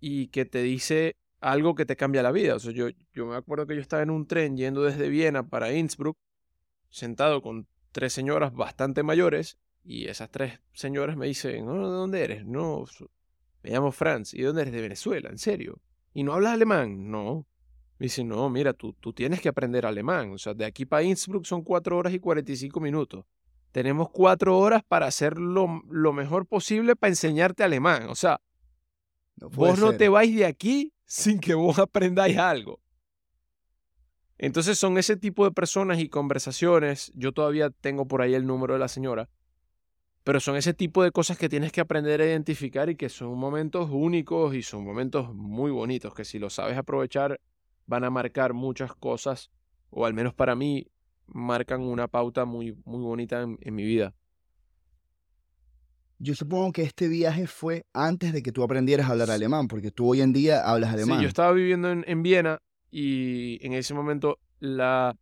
y que te dice algo que te cambia la vida. O yo, yo me acuerdo que yo estaba en un tren yendo desde Viena para Innsbruck, sentado con tres señoras bastante mayores, y esas tres señoras me dicen, "Oh, ¿de dónde eres? No, me llamo Franz. ¿Y de dónde eres? De Venezuela, en serio. ¿Y no hablas alemán? No. Me dicen, no, mira, tú, tú tienes que aprender alemán. O sea, de aquí para Innsbruck son cuatro horas y 45 minutos. Tenemos cuatro horas para hacer lo, lo mejor posible para enseñarte alemán. O sea, No vos no te vais de aquí sin que vos aprendáis algo. Entonces son ese tipo de personas y conversaciones. Yo todavía tengo por ahí el número de la señora. Pero son ese tipo de cosas que tienes que aprender a identificar y que son momentos únicos y son momentos muy bonitos que si lo sabes aprovechar van a marcar muchas cosas, o al menos para mí, marcan una pauta muy, muy bonita en, en mi vida. Yo supongo que este viaje fue antes de que tú aprendieras a hablar alemán, porque tú hoy en día hablas alemán. Sí, yo estaba viviendo en, en Viena y en ese momento la,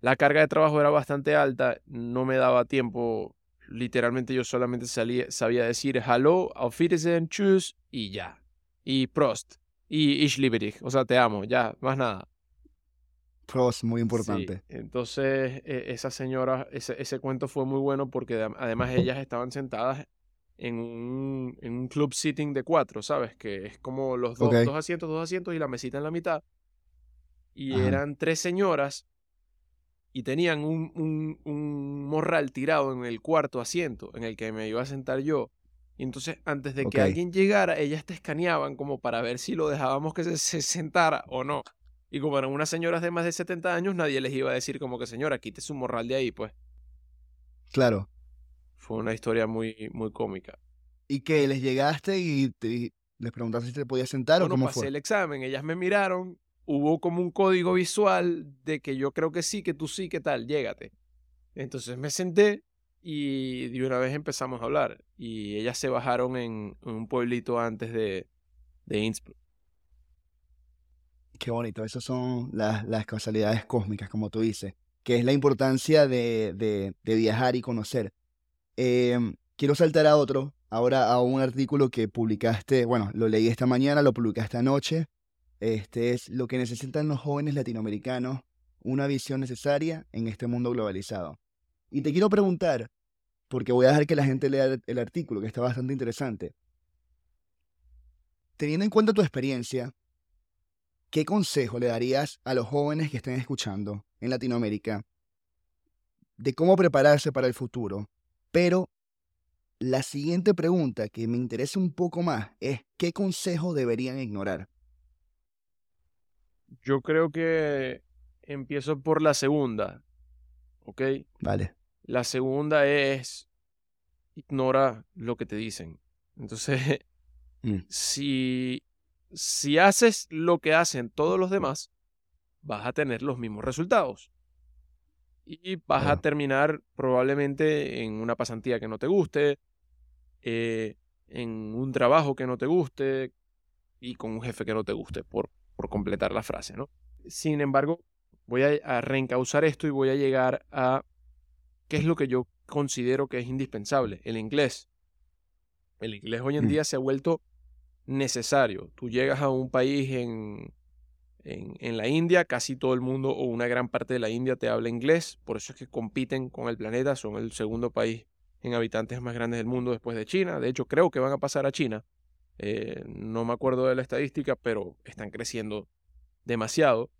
la carga de trabajo era bastante alta, no me daba tiempo, literalmente yo solamente salía, sabía decir Hallo, Auf Wiedersehen, Tschüss y ya. Y Prost. Y Ich liebe dich, o sea, te amo, ya, más nada. Pros, muy Sí, importante. entonces, eh, esa señora, ese, ese cuento fue muy bueno porque adem- además ellas estaban sentadas en un, en un club sitting de cuatro, ¿sabes? Que es como los dos, dos asientos, dos asientos y la mesita en la mitad. Y Ajá. eran tres señoras y tenían un, un, un morral tirado en el cuarto asiento en el que me iba a sentar yo. Y entonces, antes de que alguien llegara, ellas te escaneaban como para ver si lo dejábamos que se, se sentara o no. Y como eran unas señoras de más de 70 años, nadie les iba a decir como que, señora, quite su morral de ahí, pues. Claro. Fue una historia muy, muy cómica. ¿Y que les llegaste y te- les preguntaste si te podías sentar o cómo pasé fue? el examen, ellas me miraron, hubo como un código visual de que yo creo que sí, que tú sí, que tal, llégate. Entonces me senté y de una vez empezamos a hablar. Y ellas se bajaron en, un pueblito antes de, de Innsbruck. Qué bonito. Esas son las, las causalidades cósmicas, como tú dices, que es la importancia de, de- viajar y conocer. Em, quiero saltar a otro, ahora a un artículo que publicaste, bueno, lo leí esta mañana, lo publicaste anoche. Este es lo que necesitan los jóvenes latinoamericanos, una visión necesaria en este mundo globalizado. Y te quiero preguntar, porque voy a dejar que la gente lea el, artículo, que está bastante interesante. Teniendo en cuenta tu experiencia, ¿qué consejo le darías a los jóvenes que estén escuchando en Latinoamérica de cómo prepararse para el futuro? Pero la siguiente pregunta que me interesa un poco más es ¿qué consejo deberían ignorar? Yo creo que empiezo por la segunda. ¿ok? Vale. La segunda es ignora lo que te dicen. Entonces, Mm. si, si haces lo que hacen todos los demás, vas a tener los mismos resultados. Y vas a terminar probablemente en una pasantía que no te guste, eh, en un trabajo que no te guste y con un jefe que no te guste, por, por completar la frase, ¿no? Sin embargo, voy a, a reencauzar esto y voy a llegar a qué es lo que yo considero que es indispensable, el inglés. El inglés hoy en Mm. día se ha vuelto necesario. Tú llegas a un país en, en, en la India, casi todo el mundo o una gran parte de la India te habla inglés, por eso es que compiten con el planeta, son el segundo país en habitantes más grandes del mundo después de China. De hecho, creo que van a pasar a China. Eh, no me acuerdo de la estadística, pero están creciendo demasiado.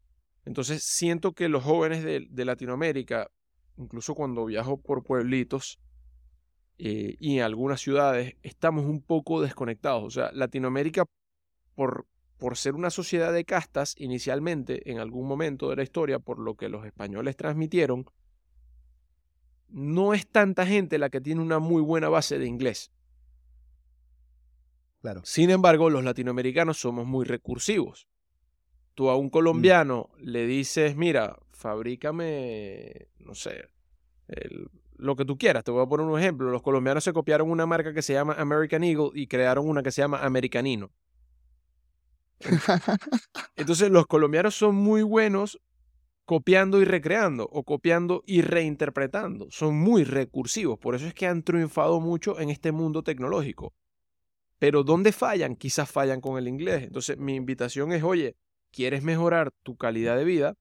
Entonces siento que los jóvenes de, Latinoamérica, incluso cuando viajo por pueblitos eh, y en algunas ciudades, estamos un poco desconectados. O sea, Latinoamérica, por, por ser una sociedad de castas inicialmente, en algún momento de la historia, por lo que los españoles transmitieron, no es tanta gente la que tiene una muy buena base de inglés. Claro. Sin embargo, los latinoamericanos somos muy recursivos. Tú a un colombiano le dices, mira, fabrícame, no sé, el- lo que tú quieras. Te voy a poner un ejemplo. Los colombianos se copiaron una marca que se llama American Eagle y crearon una que se llama Americanino. Entonces los colombianos son muy buenos copiando y recreando o copiando y reinterpretando. Son muy recursivos. Por eso es que han triunfado mucho en este mundo tecnológico. Pero ¿dónde fallan? Quizás fallan con el inglés. Entonces mi invitación es, oye, ¿quieres mejorar tu calidad de vida?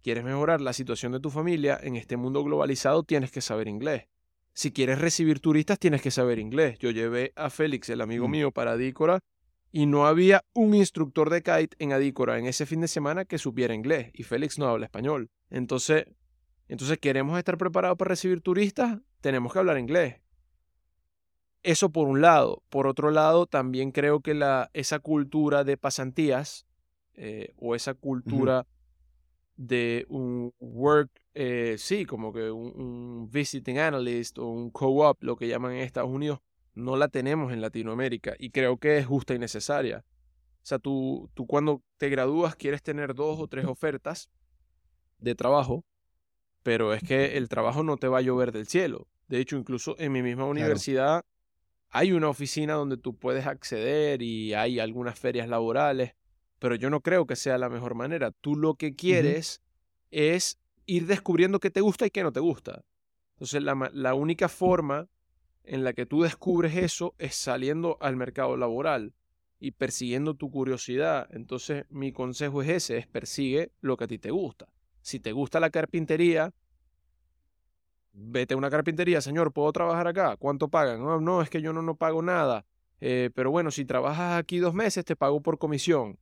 ¿Quieres mejorar la situación de tu familia? En este mundo globalizado tienes que saber inglés. Si quieres recibir turistas, tienes que saber inglés. Yo llevé a Félix, el amigo Mm. mío, para Adícora y no había un instructor de kite en Adícora en ese fin de semana que supiera inglés y Félix no habla español. Entonces, entonces queremos estar preparados para recibir turistas, tenemos que hablar inglés. Eso por un lado. Por otro lado, también creo que la, esa cultura de pasantías eh, o esa cultura de un work, eh, sí, como que un, un visiting analyst o un co-op, lo que llaman en Estados Unidos, no la tenemos en Latinoamérica y creo que es justa y necesaria. O sea, tú, tú cuando te gradúas quieres tener dos o tres ofertas de trabajo, pero es que el trabajo no te va a llover del cielo. De hecho, incluso en mi misma universidad hay una oficina donde tú puedes acceder y hay algunas ferias laborales, pero yo no creo que sea la mejor manera. Tú lo que quieres es ir descubriendo qué te gusta y qué no te gusta. Entonces, la, la única forma en la que tú descubres eso es saliendo al mercado laboral y persiguiendo tu curiosidad. Entonces, mi consejo es ese, es persigue lo que a ti te gusta. Si te gusta la carpintería, vete a una carpintería, señor, ¿puedo trabajar acá? ¿Cuánto pagan? No, no, es que yo no, no pago nada. Eh, pero bueno, si trabajas aquí dos meses, te pago por comisión.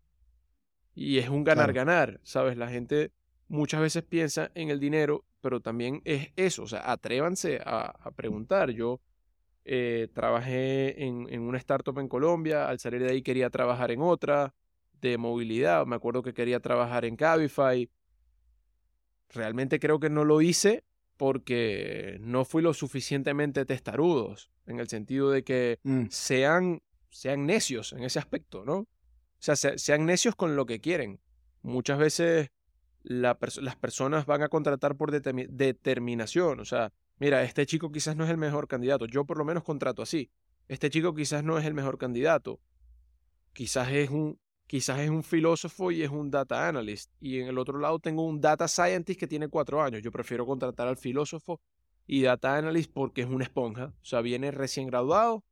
Y es un Claro. ganar-ganar, ¿sabes? La gente muchas veces piensa en el dinero, pero también es eso, o sea, atrévanse a, a preguntar. Yo eh, trabajé en, en una startup en Colombia, al salir de ahí quería trabajar en otra de movilidad, me acuerdo que quería trabajar en Cabify. Realmente creo que no lo hice porque no fui lo suficientemente testarudos, en el sentido de que Mm, sean, sean necios en ese aspecto, ¿no? O sea, se- sean necios con lo que quieren. Muchas veces la pers- las personas van a contratar por determi- determinación. O sea, mira, este chico quizás no es el mejor candidato. Yo por lo menos contrato así. Este chico quizás no es el mejor candidato. Quizás es un, quizás es un filósofo y es un data analyst. Y en el otro lado tengo un data scientist que tiene cuatro años. Yo prefiero contratar al filósofo y data analyst porque es una esponja. O sea, viene recién graduado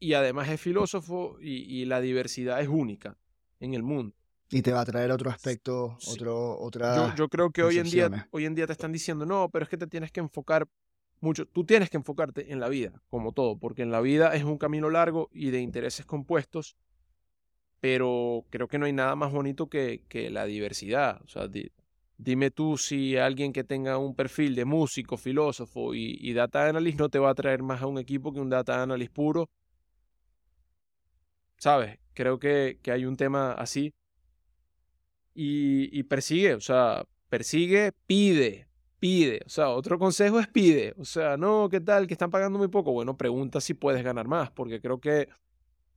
y además es filósofo y, y la diversidad es única en el mundo. Y te va a traer otro aspecto, Sí. otro, otra. Yo, yo creo que hoy en, día, percepciones. hoy en día te están diciendo, no, pero es que te tienes que enfocar mucho. Tú tienes que enfocarte en la vida, como todo, porque en la vida es un camino largo y de intereses compuestos, pero creo que no hay nada más bonito que, que la diversidad. O sea, di- dime tú si alguien que tenga un perfil de músico, filósofo y, y data analyst no te va a traer más a un equipo que un data analyst puro. ¿Sabes? Creo que, que hay un tema así y, y persigue, o sea, persigue, pide, pide. O sea, otro consejo es pide. O sea, no, ¿qué tal? Que están pagando muy poco. Bueno, pregunta si puedes ganar más, porque creo que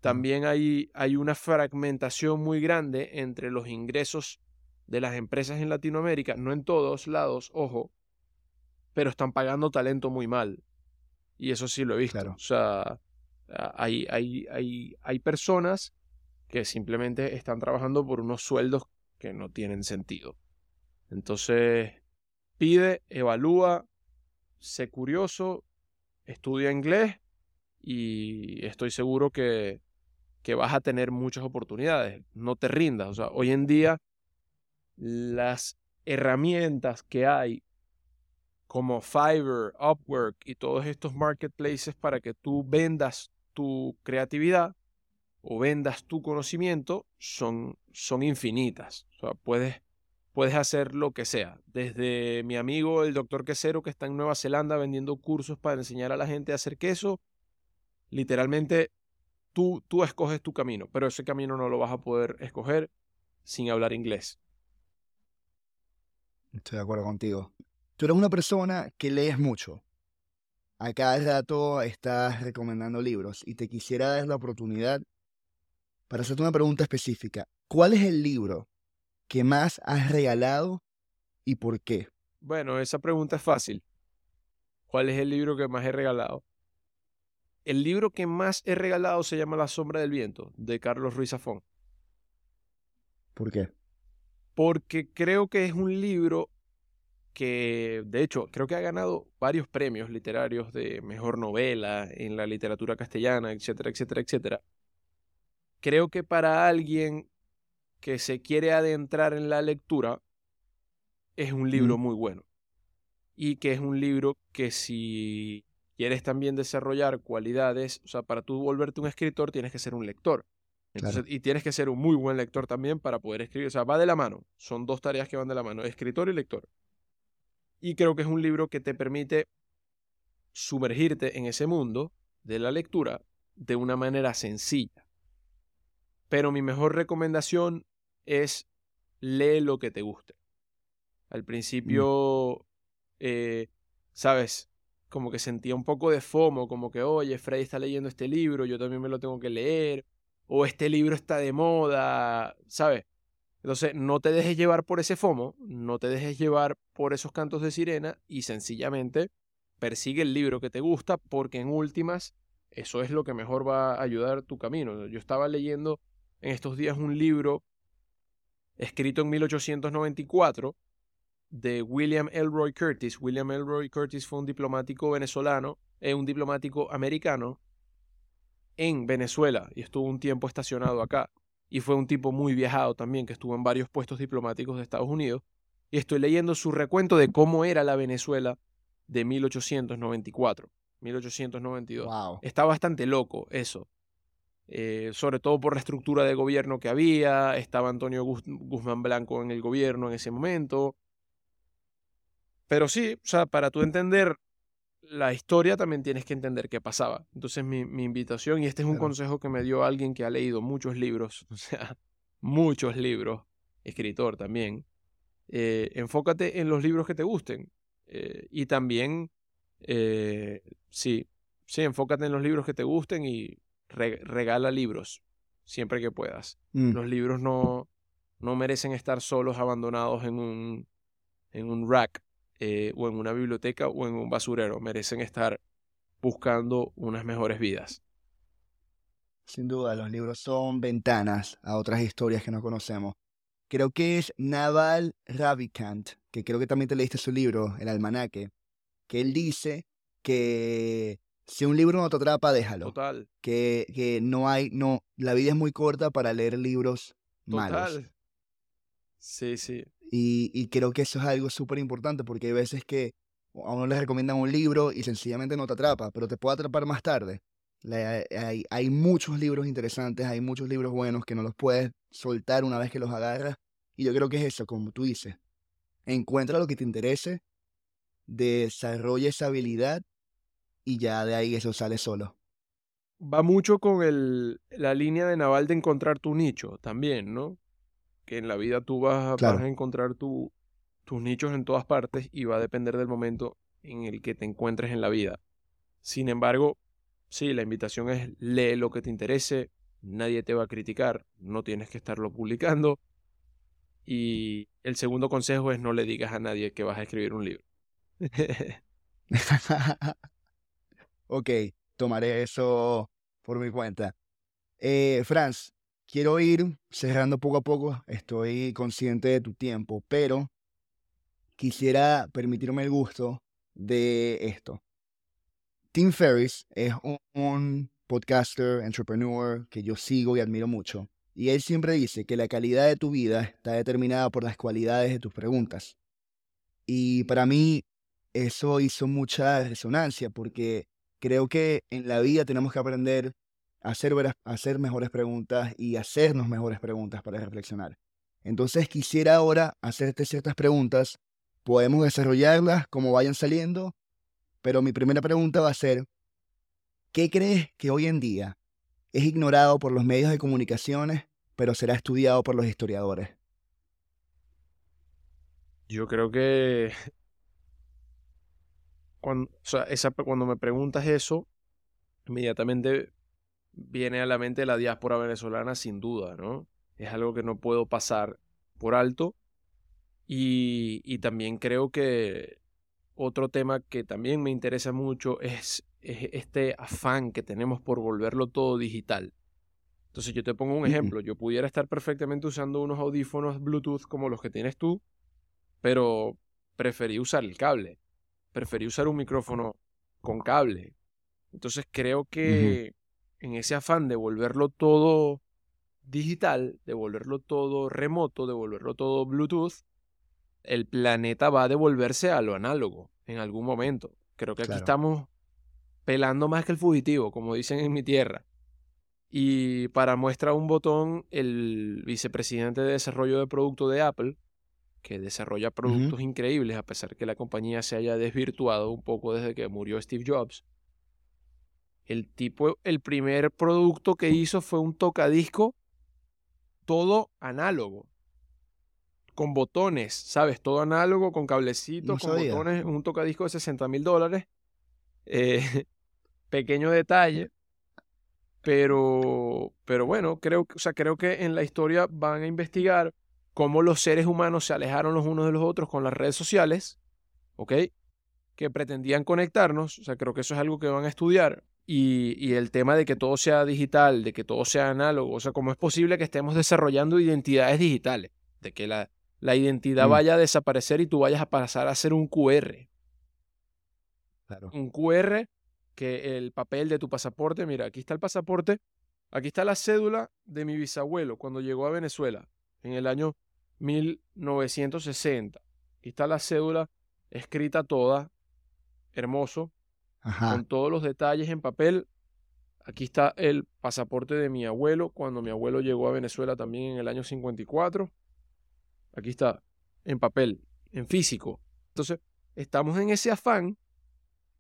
también hay, hay una fragmentación muy grande entre los ingresos de las empresas en Latinoamérica, no en todos lados, ojo, pero están pagando talento muy mal. Y eso sí lo he visto. O sea, hay, hay, hay, hay personas que simplemente están trabajando por unos sueldos que no tienen sentido. Entonces, pide, evalúa, sé curioso, estudia inglés y estoy seguro que, que vas a tener muchas oportunidades. No te rindas. O sea, hoy en día las herramientas que hay como Fiverr, Upwork y todos estos marketplaces para que tú vendas tu creatividad o vendas tu conocimiento son, son infinitas. O sea, puedes, puedes hacer lo que sea. Desde mi amigo el doctor Quesero que está en Nueva Zelanda vendiendo cursos para enseñar a la gente a hacer queso. Literalmente tú, tú escoges tu camino, pero ese camino no lo vas a poder escoger sin hablar inglés. Estoy de acuerdo contigo. Tú eres una persona que lees mucho. A cada rato estás recomendando libros y te quisiera dar la oportunidad para hacerte una pregunta específica. ¿Cuál es el libro que más has regalado y por qué? Bueno, esa pregunta es fácil. ¿Cuál es el libro que más he regalado? El libro que más he regalado se llama La sombra del viento, de Carlos Ruiz Zafón. ¿Por qué? Porque creo que es un libro que, de hecho, creo que ha ganado varios premios literarios de mejor novela en la literatura castellana, etcétera, etcétera, etcétera creo que para alguien que se quiere adentrar en la lectura, es un libro muy bueno. Y que es un libro que si quieres también desarrollar cualidades, o sea, para tú volverte un escritor tienes que ser un lector. Y tienes que ser un muy buen lector también para poder escribir. O sea, va de la mano. Son dos tareas que van de la mano, escritor y lector. Y creo que es un libro que te permite sumergirte en ese mundo de la lectura de una manera sencilla. Pero mi mejor recomendación es lee lo que te guste. Al mm. principio, eh, ¿sabes? Como que sentía un poco de FOMO, como que, oye, Freddy está leyendo este libro, yo también me lo tengo que leer, o este libro está de moda, ¿sabes? Entonces, no te dejes llevar por ese FOMO, no te dejes llevar por esos cantos de sirena y sencillamente persigue el libro que te gusta porque en últimas eso es lo que mejor va a ayudar tu camino. Yo estaba leyendo en estos días un libro escrito en 1894 de William Elroy Curtis. William Elroy Curtis fue un diplomático venezolano, eh, un diplomático americano en Venezuela y estuvo un tiempo estacionado acá. Y fue un tipo muy viajado también, que estuvo en varios puestos diplomáticos de Estados Unidos. Y estoy leyendo su recuento de cómo era la Venezuela de 1894, 1892. Está bastante loco eso. Eh, sobre todo por la estructura de gobierno que había, estaba Antonio Guzmán Blanco en el gobierno en ese momento. Pero sí, o sea, para tú entender la historia también tienes que entender qué pasaba. Entonces mi, invitación, y este es un consejo que me dio alguien que ha leído muchos libros, o sea, muchos libros, escritor también, eh, enfócate en los libros que te gusten. Eh, y también, sí, sí, enfócate en los libros que te gusten y regala libros siempre que puedas. Mm. Los libros no, no merecen estar solos, abandonados en un, en un rack eh, o en una biblioteca o en un basurero. Merecen estar buscando unas mejores vidas. Sin duda, los libros son ventanas a otras historias que no conocemos. Creo que es Naval Ravikant, que creo que también te leíste su libro, El Almanaque, que él dice que si un libro no te atrapa, déjalo. Total. Que, que no hay, no, la vida es muy corta para leer libros Total. malos. Sí, sí. Y, y creo que eso es algo súper importante porque hay veces que a uno le recomiendan un libro y sencillamente no te atrapa, pero te puede atrapar más tarde. hay, hay muchos libros interesantes, hay muchos libros buenos que no los puedes soltar una vez que los agarras. Y yo creo que es eso, como tú dices. Encuentra lo que te interese, desarrolla esa habilidad y ya de ahí eso sale solo. Va mucho con el, la línea de Naval de encontrar tu nicho también, ¿no? Que en la vida tú vas, a encontrar tu, tus nichos en todas partes y va a depender del momento en el que te encuentres en la vida. Sin embargo, sí, la invitación es lee lo que te interese, nadie te va a criticar, no tienes que estarlo publicando. Y el segundo consejo es no le digas a nadie que vas a escribir un libro. ok, tomaré eso por mi cuenta. Eh, Franz, quiero ir cerrando poco a poco. Estoy consciente de tu tiempo, pero quisiera permitirme el gusto de esto. Tim Ferriss es un, podcaster, entrepreneur que yo sigo y admiro mucho. Y él siempre dice que la calidad de tu vida está determinada por las cualidades de tus preguntas. Y para mí eso hizo mucha resonancia porque creo que en la vida tenemos que aprender hacer, hacer mejores preguntas y hacernos mejores preguntas para reflexionar. Entonces quisiera ahora hacerte ciertas preguntas Podemos desarrollarlas como vayan saliendo, pero mi primera pregunta va a ser, ¿qué crees que hoy en día es ignorado por los medios de comunicaciones, pero será estudiado por los historiadores? Yo creo que cuando, cuando me preguntas eso, inmediatamente viene a la mente la diáspora venezolana sin duda, ¿no? Es algo que no puedo pasar por alto y, también creo que otro tema que también me interesa mucho es, este afán que tenemos por volverlo todo digital. Entonces yo te pongo un ejemplo, yo pudiera estar perfectamente usando unos audífonos Bluetooth como los que tienes tú, pero preferí usar el cable, preferí usar un micrófono con cable. Entonces creo que en ese afán de volverlo todo digital, de volverlo todo remoto, de volverlo todo Bluetooth, el planeta va a devolverse a lo análogo en algún momento. Creo que aquí estamos pelando más que el fugitivo, como dicen en mi tierra. Y para muestra un botón, el vicepresidente de desarrollo de producto de Apple, que desarrolla productos increíbles a pesar que la compañía se haya desvirtuado un poco desde que murió Steve Jobs. El tipo, el primer producto que hizo fue un tocadisco todo análogo con botones, ¿sabes? Todo análogo, con cablecitos, con botones, un tocadisco de 60 mil dólares. Eh, pequeño detalle. Pero, pero bueno, creo, o sea, creo que en la historia van a investigar cómo los seres humanos se alejaron los unos de los otros con las redes sociales, ¿ok? Que pretendían conectarnos, o sea, creo que eso es algo que van a estudiar. Y, y, el tema de que todo sea digital, de que todo sea análogo, o sea, cómo es posible que estemos desarrollando identidades digitales, de que la, la identidad mm. vaya a desaparecer y tú vayas a pasar a ser un QR. Claro. Un QR que el papel de tu pasaporte, mira, aquí está el pasaporte, aquí está la cédula de mi bisabuelo cuando llegó a Venezuela en el año 1960. Aquí está la cédula escrita toda, hermoso, con todos los detalles en papel. Aquí está el pasaporte de mi abuelo cuando mi abuelo llegó a Venezuela también en el año 54. Aquí está, en papel, en físico. Entonces, estamos en ese afán.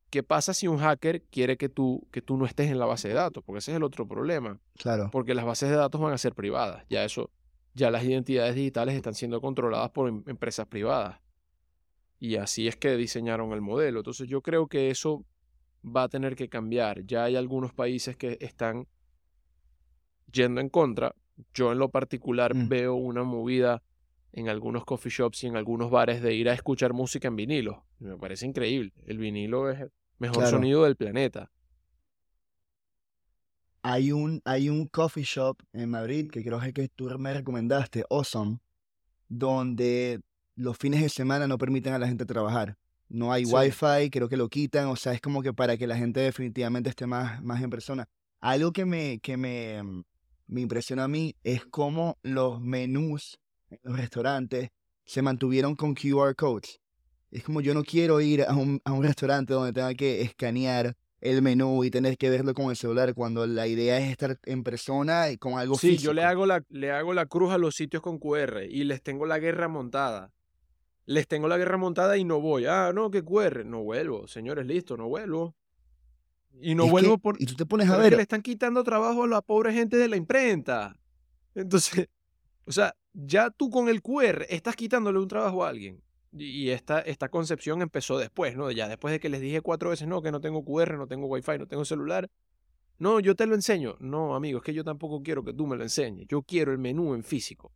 ¿Qué pasa si un hacker quiere que tú, que tú no estés en la base de datos? Porque ese es el otro problema. Claro. Porque las bases de datos van a ser privadas. Ya eso, ya las identidades digitales están siendo controladas por em, empresas privadas. Y así es que diseñaron el modelo. Entonces yo creo que eso va a tener que cambiar. Ya hay algunos países que están yendo en contra. Yo en lo particular mm. veo una movida en algunos coffee shops y en algunos bares de ir a escuchar música en vinilo. Me parece increíble. El vinilo es el mejor sonido del planeta. Hay un, hay un coffee shop en Madrid que creo que tú me recomendaste, Awesome, donde los fines de semana no permiten a la gente trabajar. No hay wifi, creo que lo quitan, o sea, es como que para que la gente definitivamente esté más, más en persona. Algo que me, que me, mm, me impresiona a mí es cómo los menús en los restaurantes se mantuvieron con QR codes. Es como yo no quiero ir a un, a un restaurante donde tenga que escanear el menú y tener que verlo con el celular cuando la idea es estar en persona y con algo sí, yo le hago, la, le hago la cruz a los sitios con QR y les tengo la guerra montada. Les tengo la guerra montada y no voy. Ah, no, que QR. No vuelvo. Señores, listo, no vuelvo. Y no vuelvo por... Y tú te pones a ver... le están quitando trabajo a la pobre gente de la imprenta. Entonces, o sea, ya tú con el QR estás quitándole un trabajo a alguien. Y esta, esta concepción empezó después, ¿no? Ya después de que les dije cuatro veces, no, que no tengo QR, no tengo Wi-Fi, no tengo celular. No, yo te lo enseño. No, amigo, es que yo tampoco quiero que tú me lo enseñes. Yo quiero el menú en físico.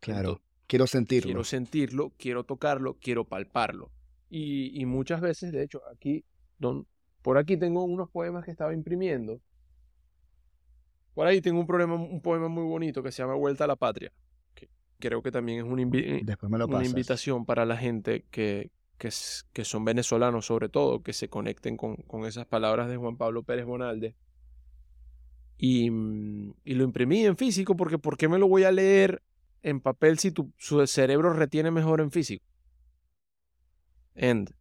Claro, quiero sentirlo. Quiero sentirlo, quiero tocarlo, quiero palparlo. Y, y muchas veces, de hecho, aquí, don, por aquí tengo unos poemas que estaba imprimiendo. Por ahí tengo un, problema, un poema muy bonito que se llama Vuelta a la Patria. Que creo que también es una, una invitación para la gente que, que, que, son venezolanos, sobre todo, que se conecten con, con esas palabras de Juan Pablo Pérez Bonalde. Y, mm, y, lo imprimí en físico porque ¿por qué me lo voy a leer en papel si tu su cerebro retiene mejor en físico? End.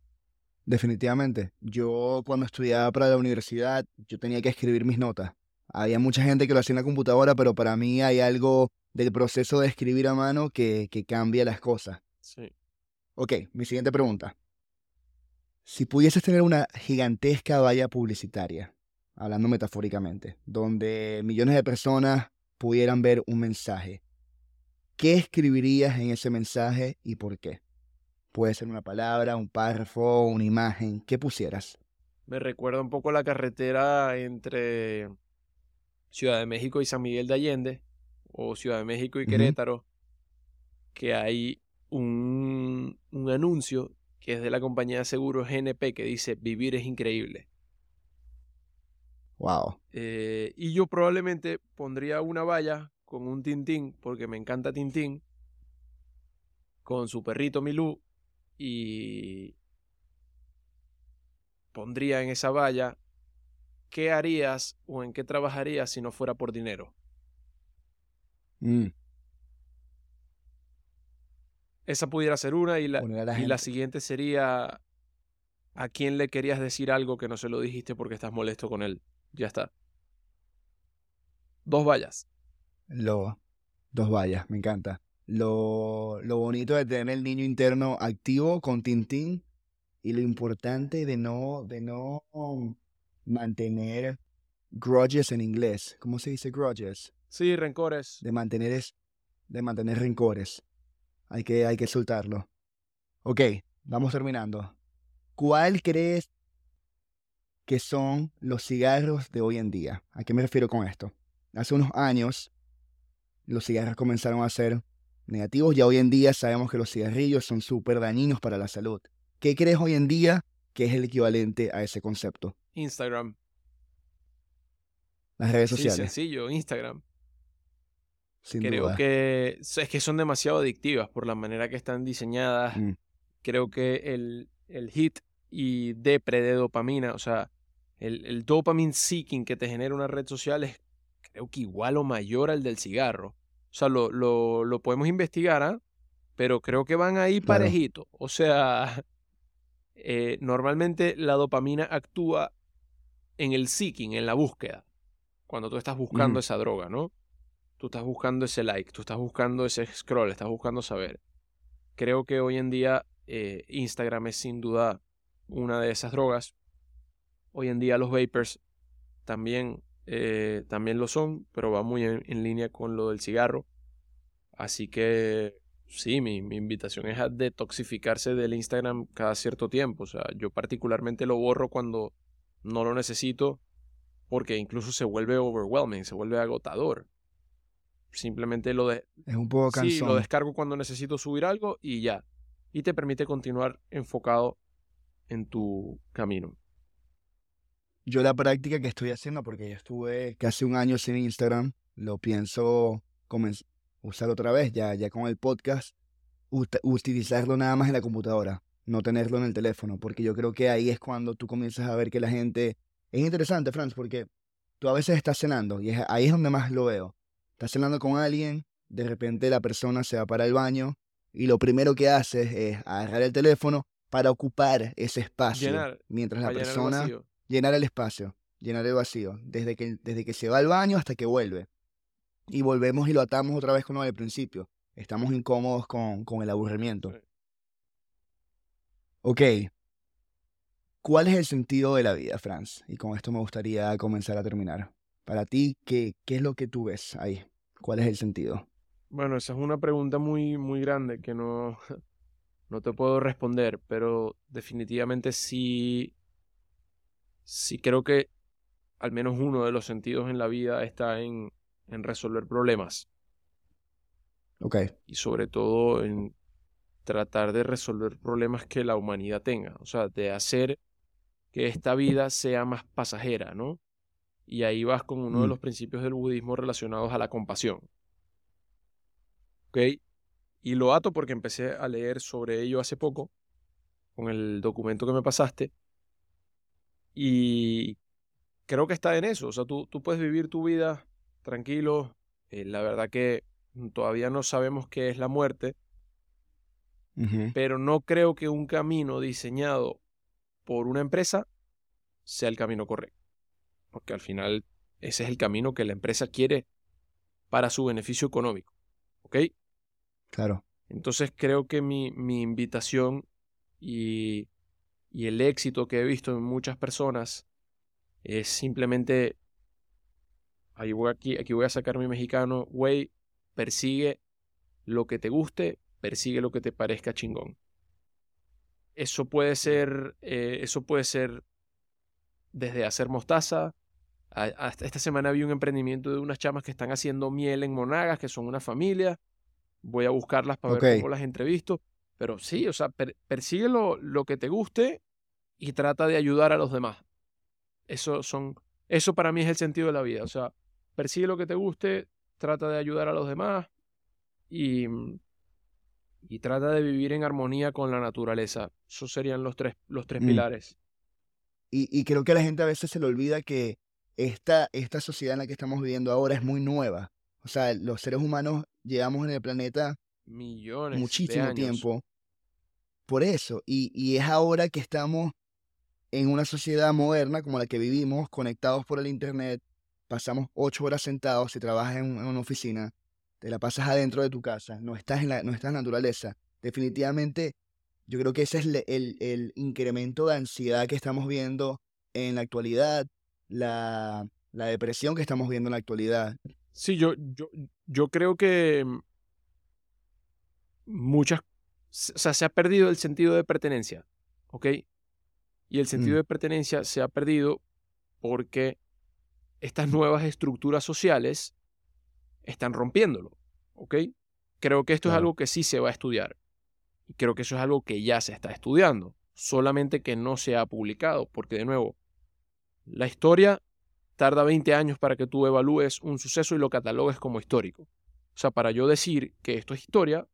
Definitivamente. Yo cuando estudiaba para la universidad, yo tenía que escribir mis notas. Había mucha gente que lo hacía en la computadora, pero para mí hay algo del proceso de escribir a mano que, que cambia las cosas. Sí. Ok, mi siguiente pregunta. Si pudieses tener una gigantesca valla publicitaria, hablando metafóricamente, donde millones de personas pudieran ver un mensaje, ¿qué escribirías en ese mensaje y por qué? Puede ser una palabra, un párrafo, una imagen, ¿qué pusieras? Me recuerda un poco la carretera entre Ciudad de México y San Miguel de Allende, o Ciudad de México y Querétaro, que hay un, un anuncio que es de la compañía de seguros GNP que dice vivir es increíble. Wow. Eh, y yo probablemente pondría una valla con un Tintín, porque me encanta Tintín, con su perrito Milú, y pondría en esa valla ¿qué harías o en qué trabajarías si no fuera por dinero? Mm. Esa pudiera ser una y la, y la siguiente sería a quién le querías decir algo que no se lo dijiste porque estás molesto con él. Ya está. Dos vallas. Lo, dos vallas, me encanta. Lo, lo bonito de tener el niño interno activo con Tintín y lo importante de no, de no mantener grudges en inglés. ¿Cómo se dice grudges? Sí, rencores. De mantener, es, de mantener rencores. Hay que, hay que soltarlo. Ok, vamos terminando. ¿Cuál crees que son los cigarros de hoy en día? ¿A qué me refiero con esto? Hace unos años los cigarros comenzaron a ser negativos y hoy en día sabemos que los cigarrillos son súper dañinos para la salud. ¿Qué crees hoy en día que es el equivalente a ese concepto? Instagram. Las redes sociales. Sí, sencillo, Instagram. Creo que es que son demasiado adictivas por la manera que están diseñadas. Mm. Creo que el, el hit y depre de dopamina, o sea, el, el dopamine seeking que te genera una red social es creo que igual o mayor al del cigarro. O sea, lo, lo, lo podemos investigar, ¿ah? Pero creo que van ahí parejitos. O sea, eh, normalmente la dopamina actúa en el seeking, en la búsqueda, cuando tú estás buscando esa droga, ¿no? Tú estás buscando ese like, tú estás buscando ese scroll, estás buscando saber. Creo que hoy en día eh, Instagram es sin duda una de esas drogas. Hoy en día los vapers también, eh, también lo son, pero va muy en, línea con lo del cigarro. Así que sí, mi, mi, invitación es a detoxificarse del Instagram cada cierto tiempo. O sea, yo particularmente lo borro cuando no lo necesito porque incluso se vuelve overwhelming, se vuelve agotador. Simplemente lo de es un poco cansón. Sí, lo descargo cuando necesito subir algo y ya. Y te permite continuar enfocado en tu camino. Yo la práctica que estoy haciendo, porque ya estuve casi un año sin Instagram, lo pienso usar otra vez, ya, ya con el podcast, utilizarlo nada más en la computadora no tenerlo en el teléfono, porque yo creo que ahí es cuando tú comienzas a ver que la gente... Es interesante, Franz, porque tú a veces estás cenando y ahí es donde más lo veo. Estás cenando con alguien, de repente la persona se va para el baño y lo primero que haces es agarrar el teléfono para ocupar ese espacio. mientras la persona... Llenar el, espacio, llenar el vacío, desde que, desde que se va al baño hasta que vuelve. Y volvemos y lo atamos otra vez con lo del principio. Estamos incómodos con, con el aburrimiento. Ok. ¿Cuál es el sentido de la vida, Franz? Y con esto me gustaría comenzar a terminar. Para ti, ¿qué, qué es lo que tú ves ahí? ¿Cuál es el sentido? Bueno, esa es una pregunta muy, muy grande que no, no te puedo responder, pero definitivamente sí, sí creo que al menos uno de los sentidos en la vida está en, en resolver problemas. Ok. Y sobre todo en tratar de resolver problemas que la humanidad tenga. O sea, de hacer que esta vida sea más pasajera, ¿no? Y ahí vas con uno de Mm. los principios del budismo relacionados a la compasión. ¿Ok? Y lo ato porque empecé a leer sobre ello hace poco, con el documento que me pasaste. Y creo que está en eso. O sea, tú, tú puedes vivir tu vida tranquilo. Eh, la verdad que todavía no sabemos qué es la muerte, pero no creo que un camino diseñado por una empresa sea el camino correcto. Porque al final ese es el camino que la empresa quiere para su beneficio económico. ¿Ok? Claro. Entonces creo que mi, mi invitación y, y el éxito que he visto en muchas personas es simplemente, ahí voy aquí, aquí voy a sacar mi mexicano, güey, persigue lo que te guste, persigue lo que te parezca chingón. Eso puede ser, eh, eso puede ser desde hacer mostaza. a- hasta esta semana vi un emprendimiento de unas chamas que están haciendo miel en Monagas, que son una familia. Voy a buscarlas para ver cómo las entrevisto. Pero sí, o sea, per- persigue lo, lo que te guste y trata de ayudar a los demás. Eso son, eso para mí es el sentido de la vida. O sea, persigue lo que te guste, trata de ayudar a los demás y, y trata de vivir en armonía con la naturaleza. Esos serían los tres, los tres Mm. pilares. Y, y creo que a la gente a veces se le olvida que esta, esta sociedad en la que estamos viviendo ahora es muy nueva. O sea, los seres humanos llevamos en el planeta Millones de muchísimo años. tiempo por eso. Y, y es ahora que estamos en una sociedad moderna como la que vivimos, conectados por el Internet, pasamos ocho horas sentados, si trabajas en, una oficina, te la pasas adentro de tu casa, no estás en la, no estás en naturaleza. Definitivamente, yo creo que ese es le- el, el incremento de ansiedad que estamos viendo en la actualidad, la, la depresión que estamos viendo en la actualidad. Sí, yo, yo, yo creo que muchas, o sea, se ha perdido el sentido de pertenencia, ¿ok? Y el sentido Mm. de pertenencia se ha perdido porque estas nuevas estructuras sociales están rompiéndolo, ¿ok? Creo que esto es algo que sí se va a estudiar. Y creo que eso es algo que ya se está estudiando, solamente que no se ha publicado, porque de nuevo, la historia tarda 20 años para que tú evalúes un suceso y lo catalogues como histórico. O sea, para yo decir que esto es historia,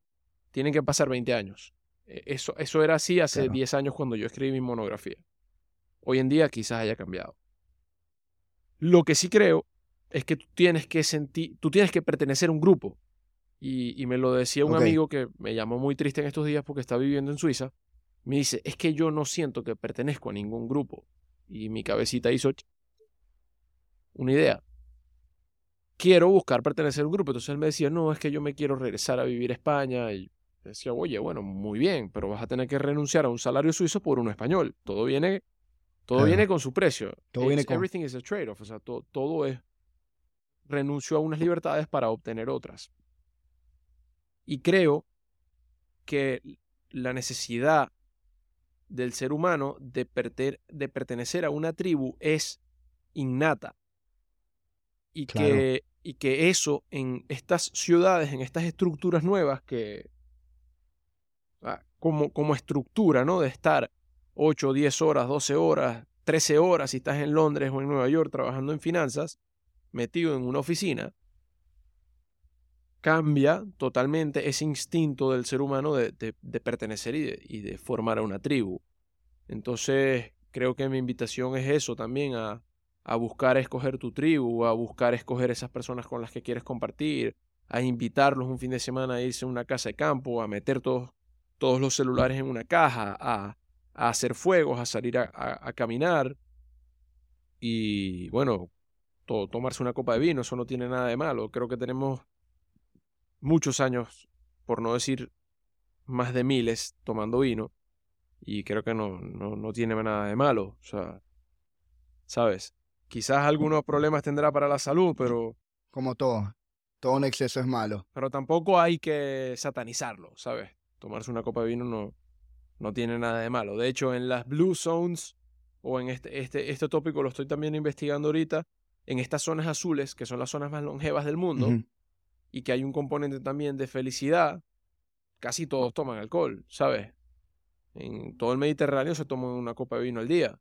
tienen que pasar 20 años. E- Eso, eso era así hace Claro. 10 años cuando yo escribí mi monografía. Hoy en día quizás haya cambiado. Lo que sí creo es que tú tienes que sentir, tú tienes que pertenecer a un grupo. Y, y me lo decía un amigo que me llamó muy triste en estos días porque está viviendo en Suiza. Me dice, es que yo no siento que pertenezco a ningún grupo. Y mi cabecita hizo una idea. Quiero buscar pertenecer a un grupo. Entonces él me decía, no, es que yo me quiero regresar a vivir a España. Y decía, oye, bueno, muy bien, pero vas a tener que renunciar a un salario suizo por uno español. Todo viene, todo viene con su precio. Todo viene con- Everything is a trade-off. O sea, to- todo es renuncio a unas libertades para obtener otras. Y creo que la necesidad del ser humano de, perter- de pertenecer a una tribu es innata. Y, Claro. que, y que eso en estas ciudades, en estas estructuras nuevas que, como, como estructura, ¿no? De estar 8, 10 horas, 12 horas, 13 horas si estás en Londres o en Nueva York trabajando en finanzas, metido en una oficina, cambia totalmente ese instinto del ser humano de, de- de pertenecer y de, y de formar a una tribu. Entonces, creo que mi invitación es eso también, a, a buscar escoger tu tribu, a buscar escoger esas personas con las que quieres compartir, a invitarlos un fin de semana a irse a una casa de campo, a meter todos, todos los celulares en una caja, a, a hacer fuegos, a salir a, a- a caminar y bueno, to- tomarse una copa de vino, eso no tiene nada de malo. Creo que tenemos muchos años, por no decir más de miles, tomando vino y creo que no, no, no tiene nada de malo. O sea, ¿sabes? Quizás algunos problemas tendrá para la salud, pero, Como todo. Todo en exceso es malo. pero tampoco hay que satanizarlo, ¿sabes? Tomarse una copa de vino no, No tiene nada de malo. De hecho, en las Blue Zones, o en este, este, este tópico lo estoy también investigando ahorita, en estas zonas azules, que son las zonas más longevas del mundo, y que hay un componente también de felicidad, casi todos toman alcohol, ¿sabes? En todo el Mediterráneo se toma una copa de vino al día.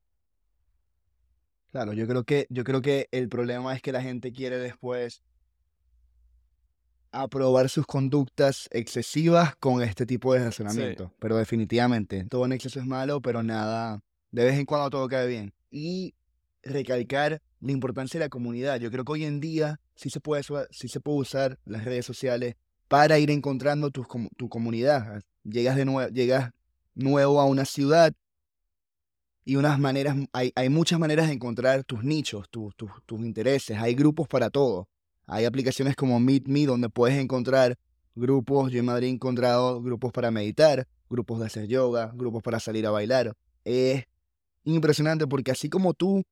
Claro, yo creo que, yo creo que el problema es que la gente quiere después aprobar sus conductas excesivas con este tipo de razonamiento. Pero definitivamente, todo en exceso es malo, pero nada, de vez en cuando todo cae bien. Y recalcar la importancia de la comunidad. Yo creo que hoy en día sí se puede, sí se puede usar las redes sociales para ir encontrando tu, tu comunidad. Llegas, de nuevo, llegas nuevo a una ciudad y unas maneras, hay, hay muchas maneras de encontrar tus nichos, tus intereses. Hay grupos para todo. Hay aplicaciones como Meet Me donde puedes encontrar grupos. Yo en Madrid he encontrado grupos para meditar, grupos de hacer yoga, grupos para salir a bailar. Es impresionante porque así como tú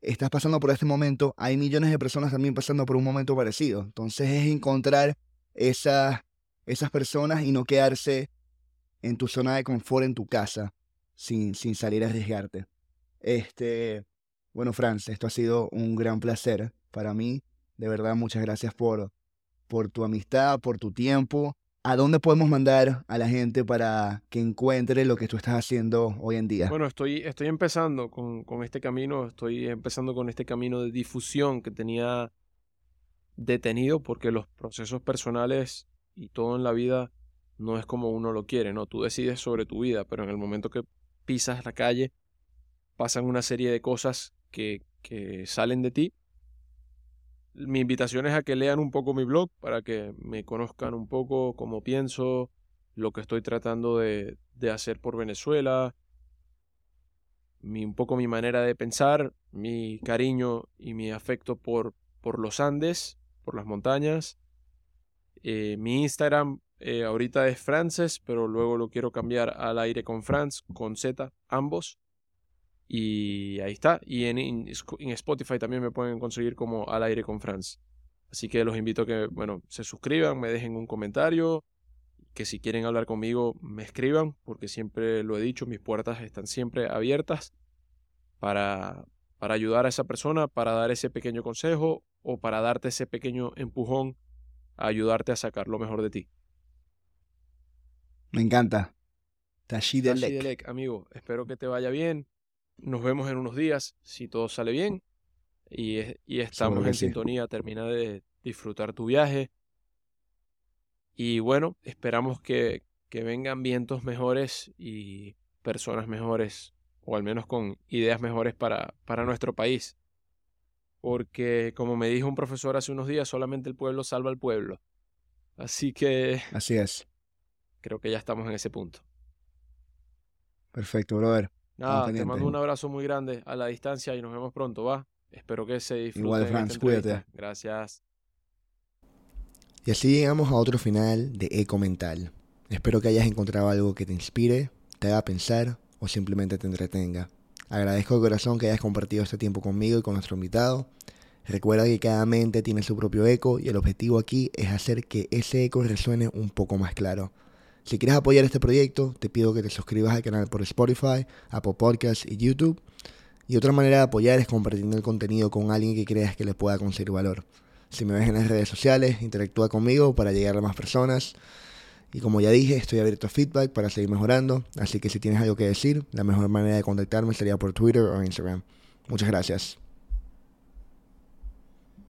estás pasando por este momento, hay millones de personas también pasando por un momento parecido. Entonces es encontrar esas, esas personas y no quedarse en tu zona de confort en tu casa sin, sin salir a arriesgarte. Este, bueno, Franz, esto ha sido un gran placer para mí. De verdad, muchas gracias por, por tu amistad, por tu tiempo. ¿A dónde podemos mandar a la gente para que encuentre lo que tú estás haciendo hoy en día? Bueno, estoy, estoy empezando con, con este camino, estoy empezando con este camino de difusión que tenía detenido porque los procesos personales y todo en la vida no es como uno lo quiere, ¿no? Tú decides sobre tu vida, pero en el momento que pisas la calle pasan una serie de cosas que, que salen de ti mi invitación es a que lean un poco mi blog para que me conozcan un poco cómo pienso, lo que estoy tratando de, hacer por Venezuela, mi, un poco mi manera de pensar, mi cariño y mi afecto por, por los Andes, por las montañas. Eh, mi Instagram eh, ahorita es Frances, pero luego lo quiero cambiar al aire con Franz, con Z, ambos. Y ahí está. Y en, Spotify también me pueden conseguir como Al aire con Franz. Así que los invito a que, bueno, se suscriban, me dejen un comentario, que si quieren hablar conmigo me escriban, porque siempre lo he dicho, mis puertas están siempre abiertas para, para ayudar a esa persona, para dar ese pequeño consejo o para darte ese pequeño empujón a ayudarte a sacar lo mejor de ti. Me encanta. Tashi Delek. amigo. Espero que te vaya bien. Nos vemos en unos días, si todo sale bien. Y, estamos en sintonía. Termina de disfrutar tu viaje. Y bueno, esperamos que, que vengan vientos mejores y personas mejores, o al menos con ideas mejores para, para nuestro país. Porque, como me dijo un profesor hace unos días, solamente el pueblo salva al pueblo. Así que... Así es. Creo que ya estamos en ese punto. Perfecto, brother. Nada, te mando un abrazo muy grande a la distancia y nos vemos pronto, ¿va? Espero que se disfruten. Igual, Franz, cuídate. Gracias. Y así llegamos a otro final de Eco Mental. Espero que hayas encontrado algo que te inspire, te haga pensar o simplemente te entretenga. Agradezco de corazón que hayas compartido este tiempo conmigo y con nuestro invitado. Recuerda que cada mente tiene su propio eco y el objetivo aquí es hacer que ese eco resuene un poco más claro. Si quieres apoyar este proyecto, te pido que te suscribas al canal por Spotify, Apple Podcasts y YouTube. Y otra manera de apoyar es compartiendo el contenido con alguien que creas que le pueda conseguir valor. Si me ves en las redes sociales, interactúa conmigo para llegar a más personas. Y como ya dije, estoy abierto a feedback para seguir mejorando. Así que si tienes algo que decir, la mejor manera de contactarme sería por Twitter o Instagram. Muchas gracias.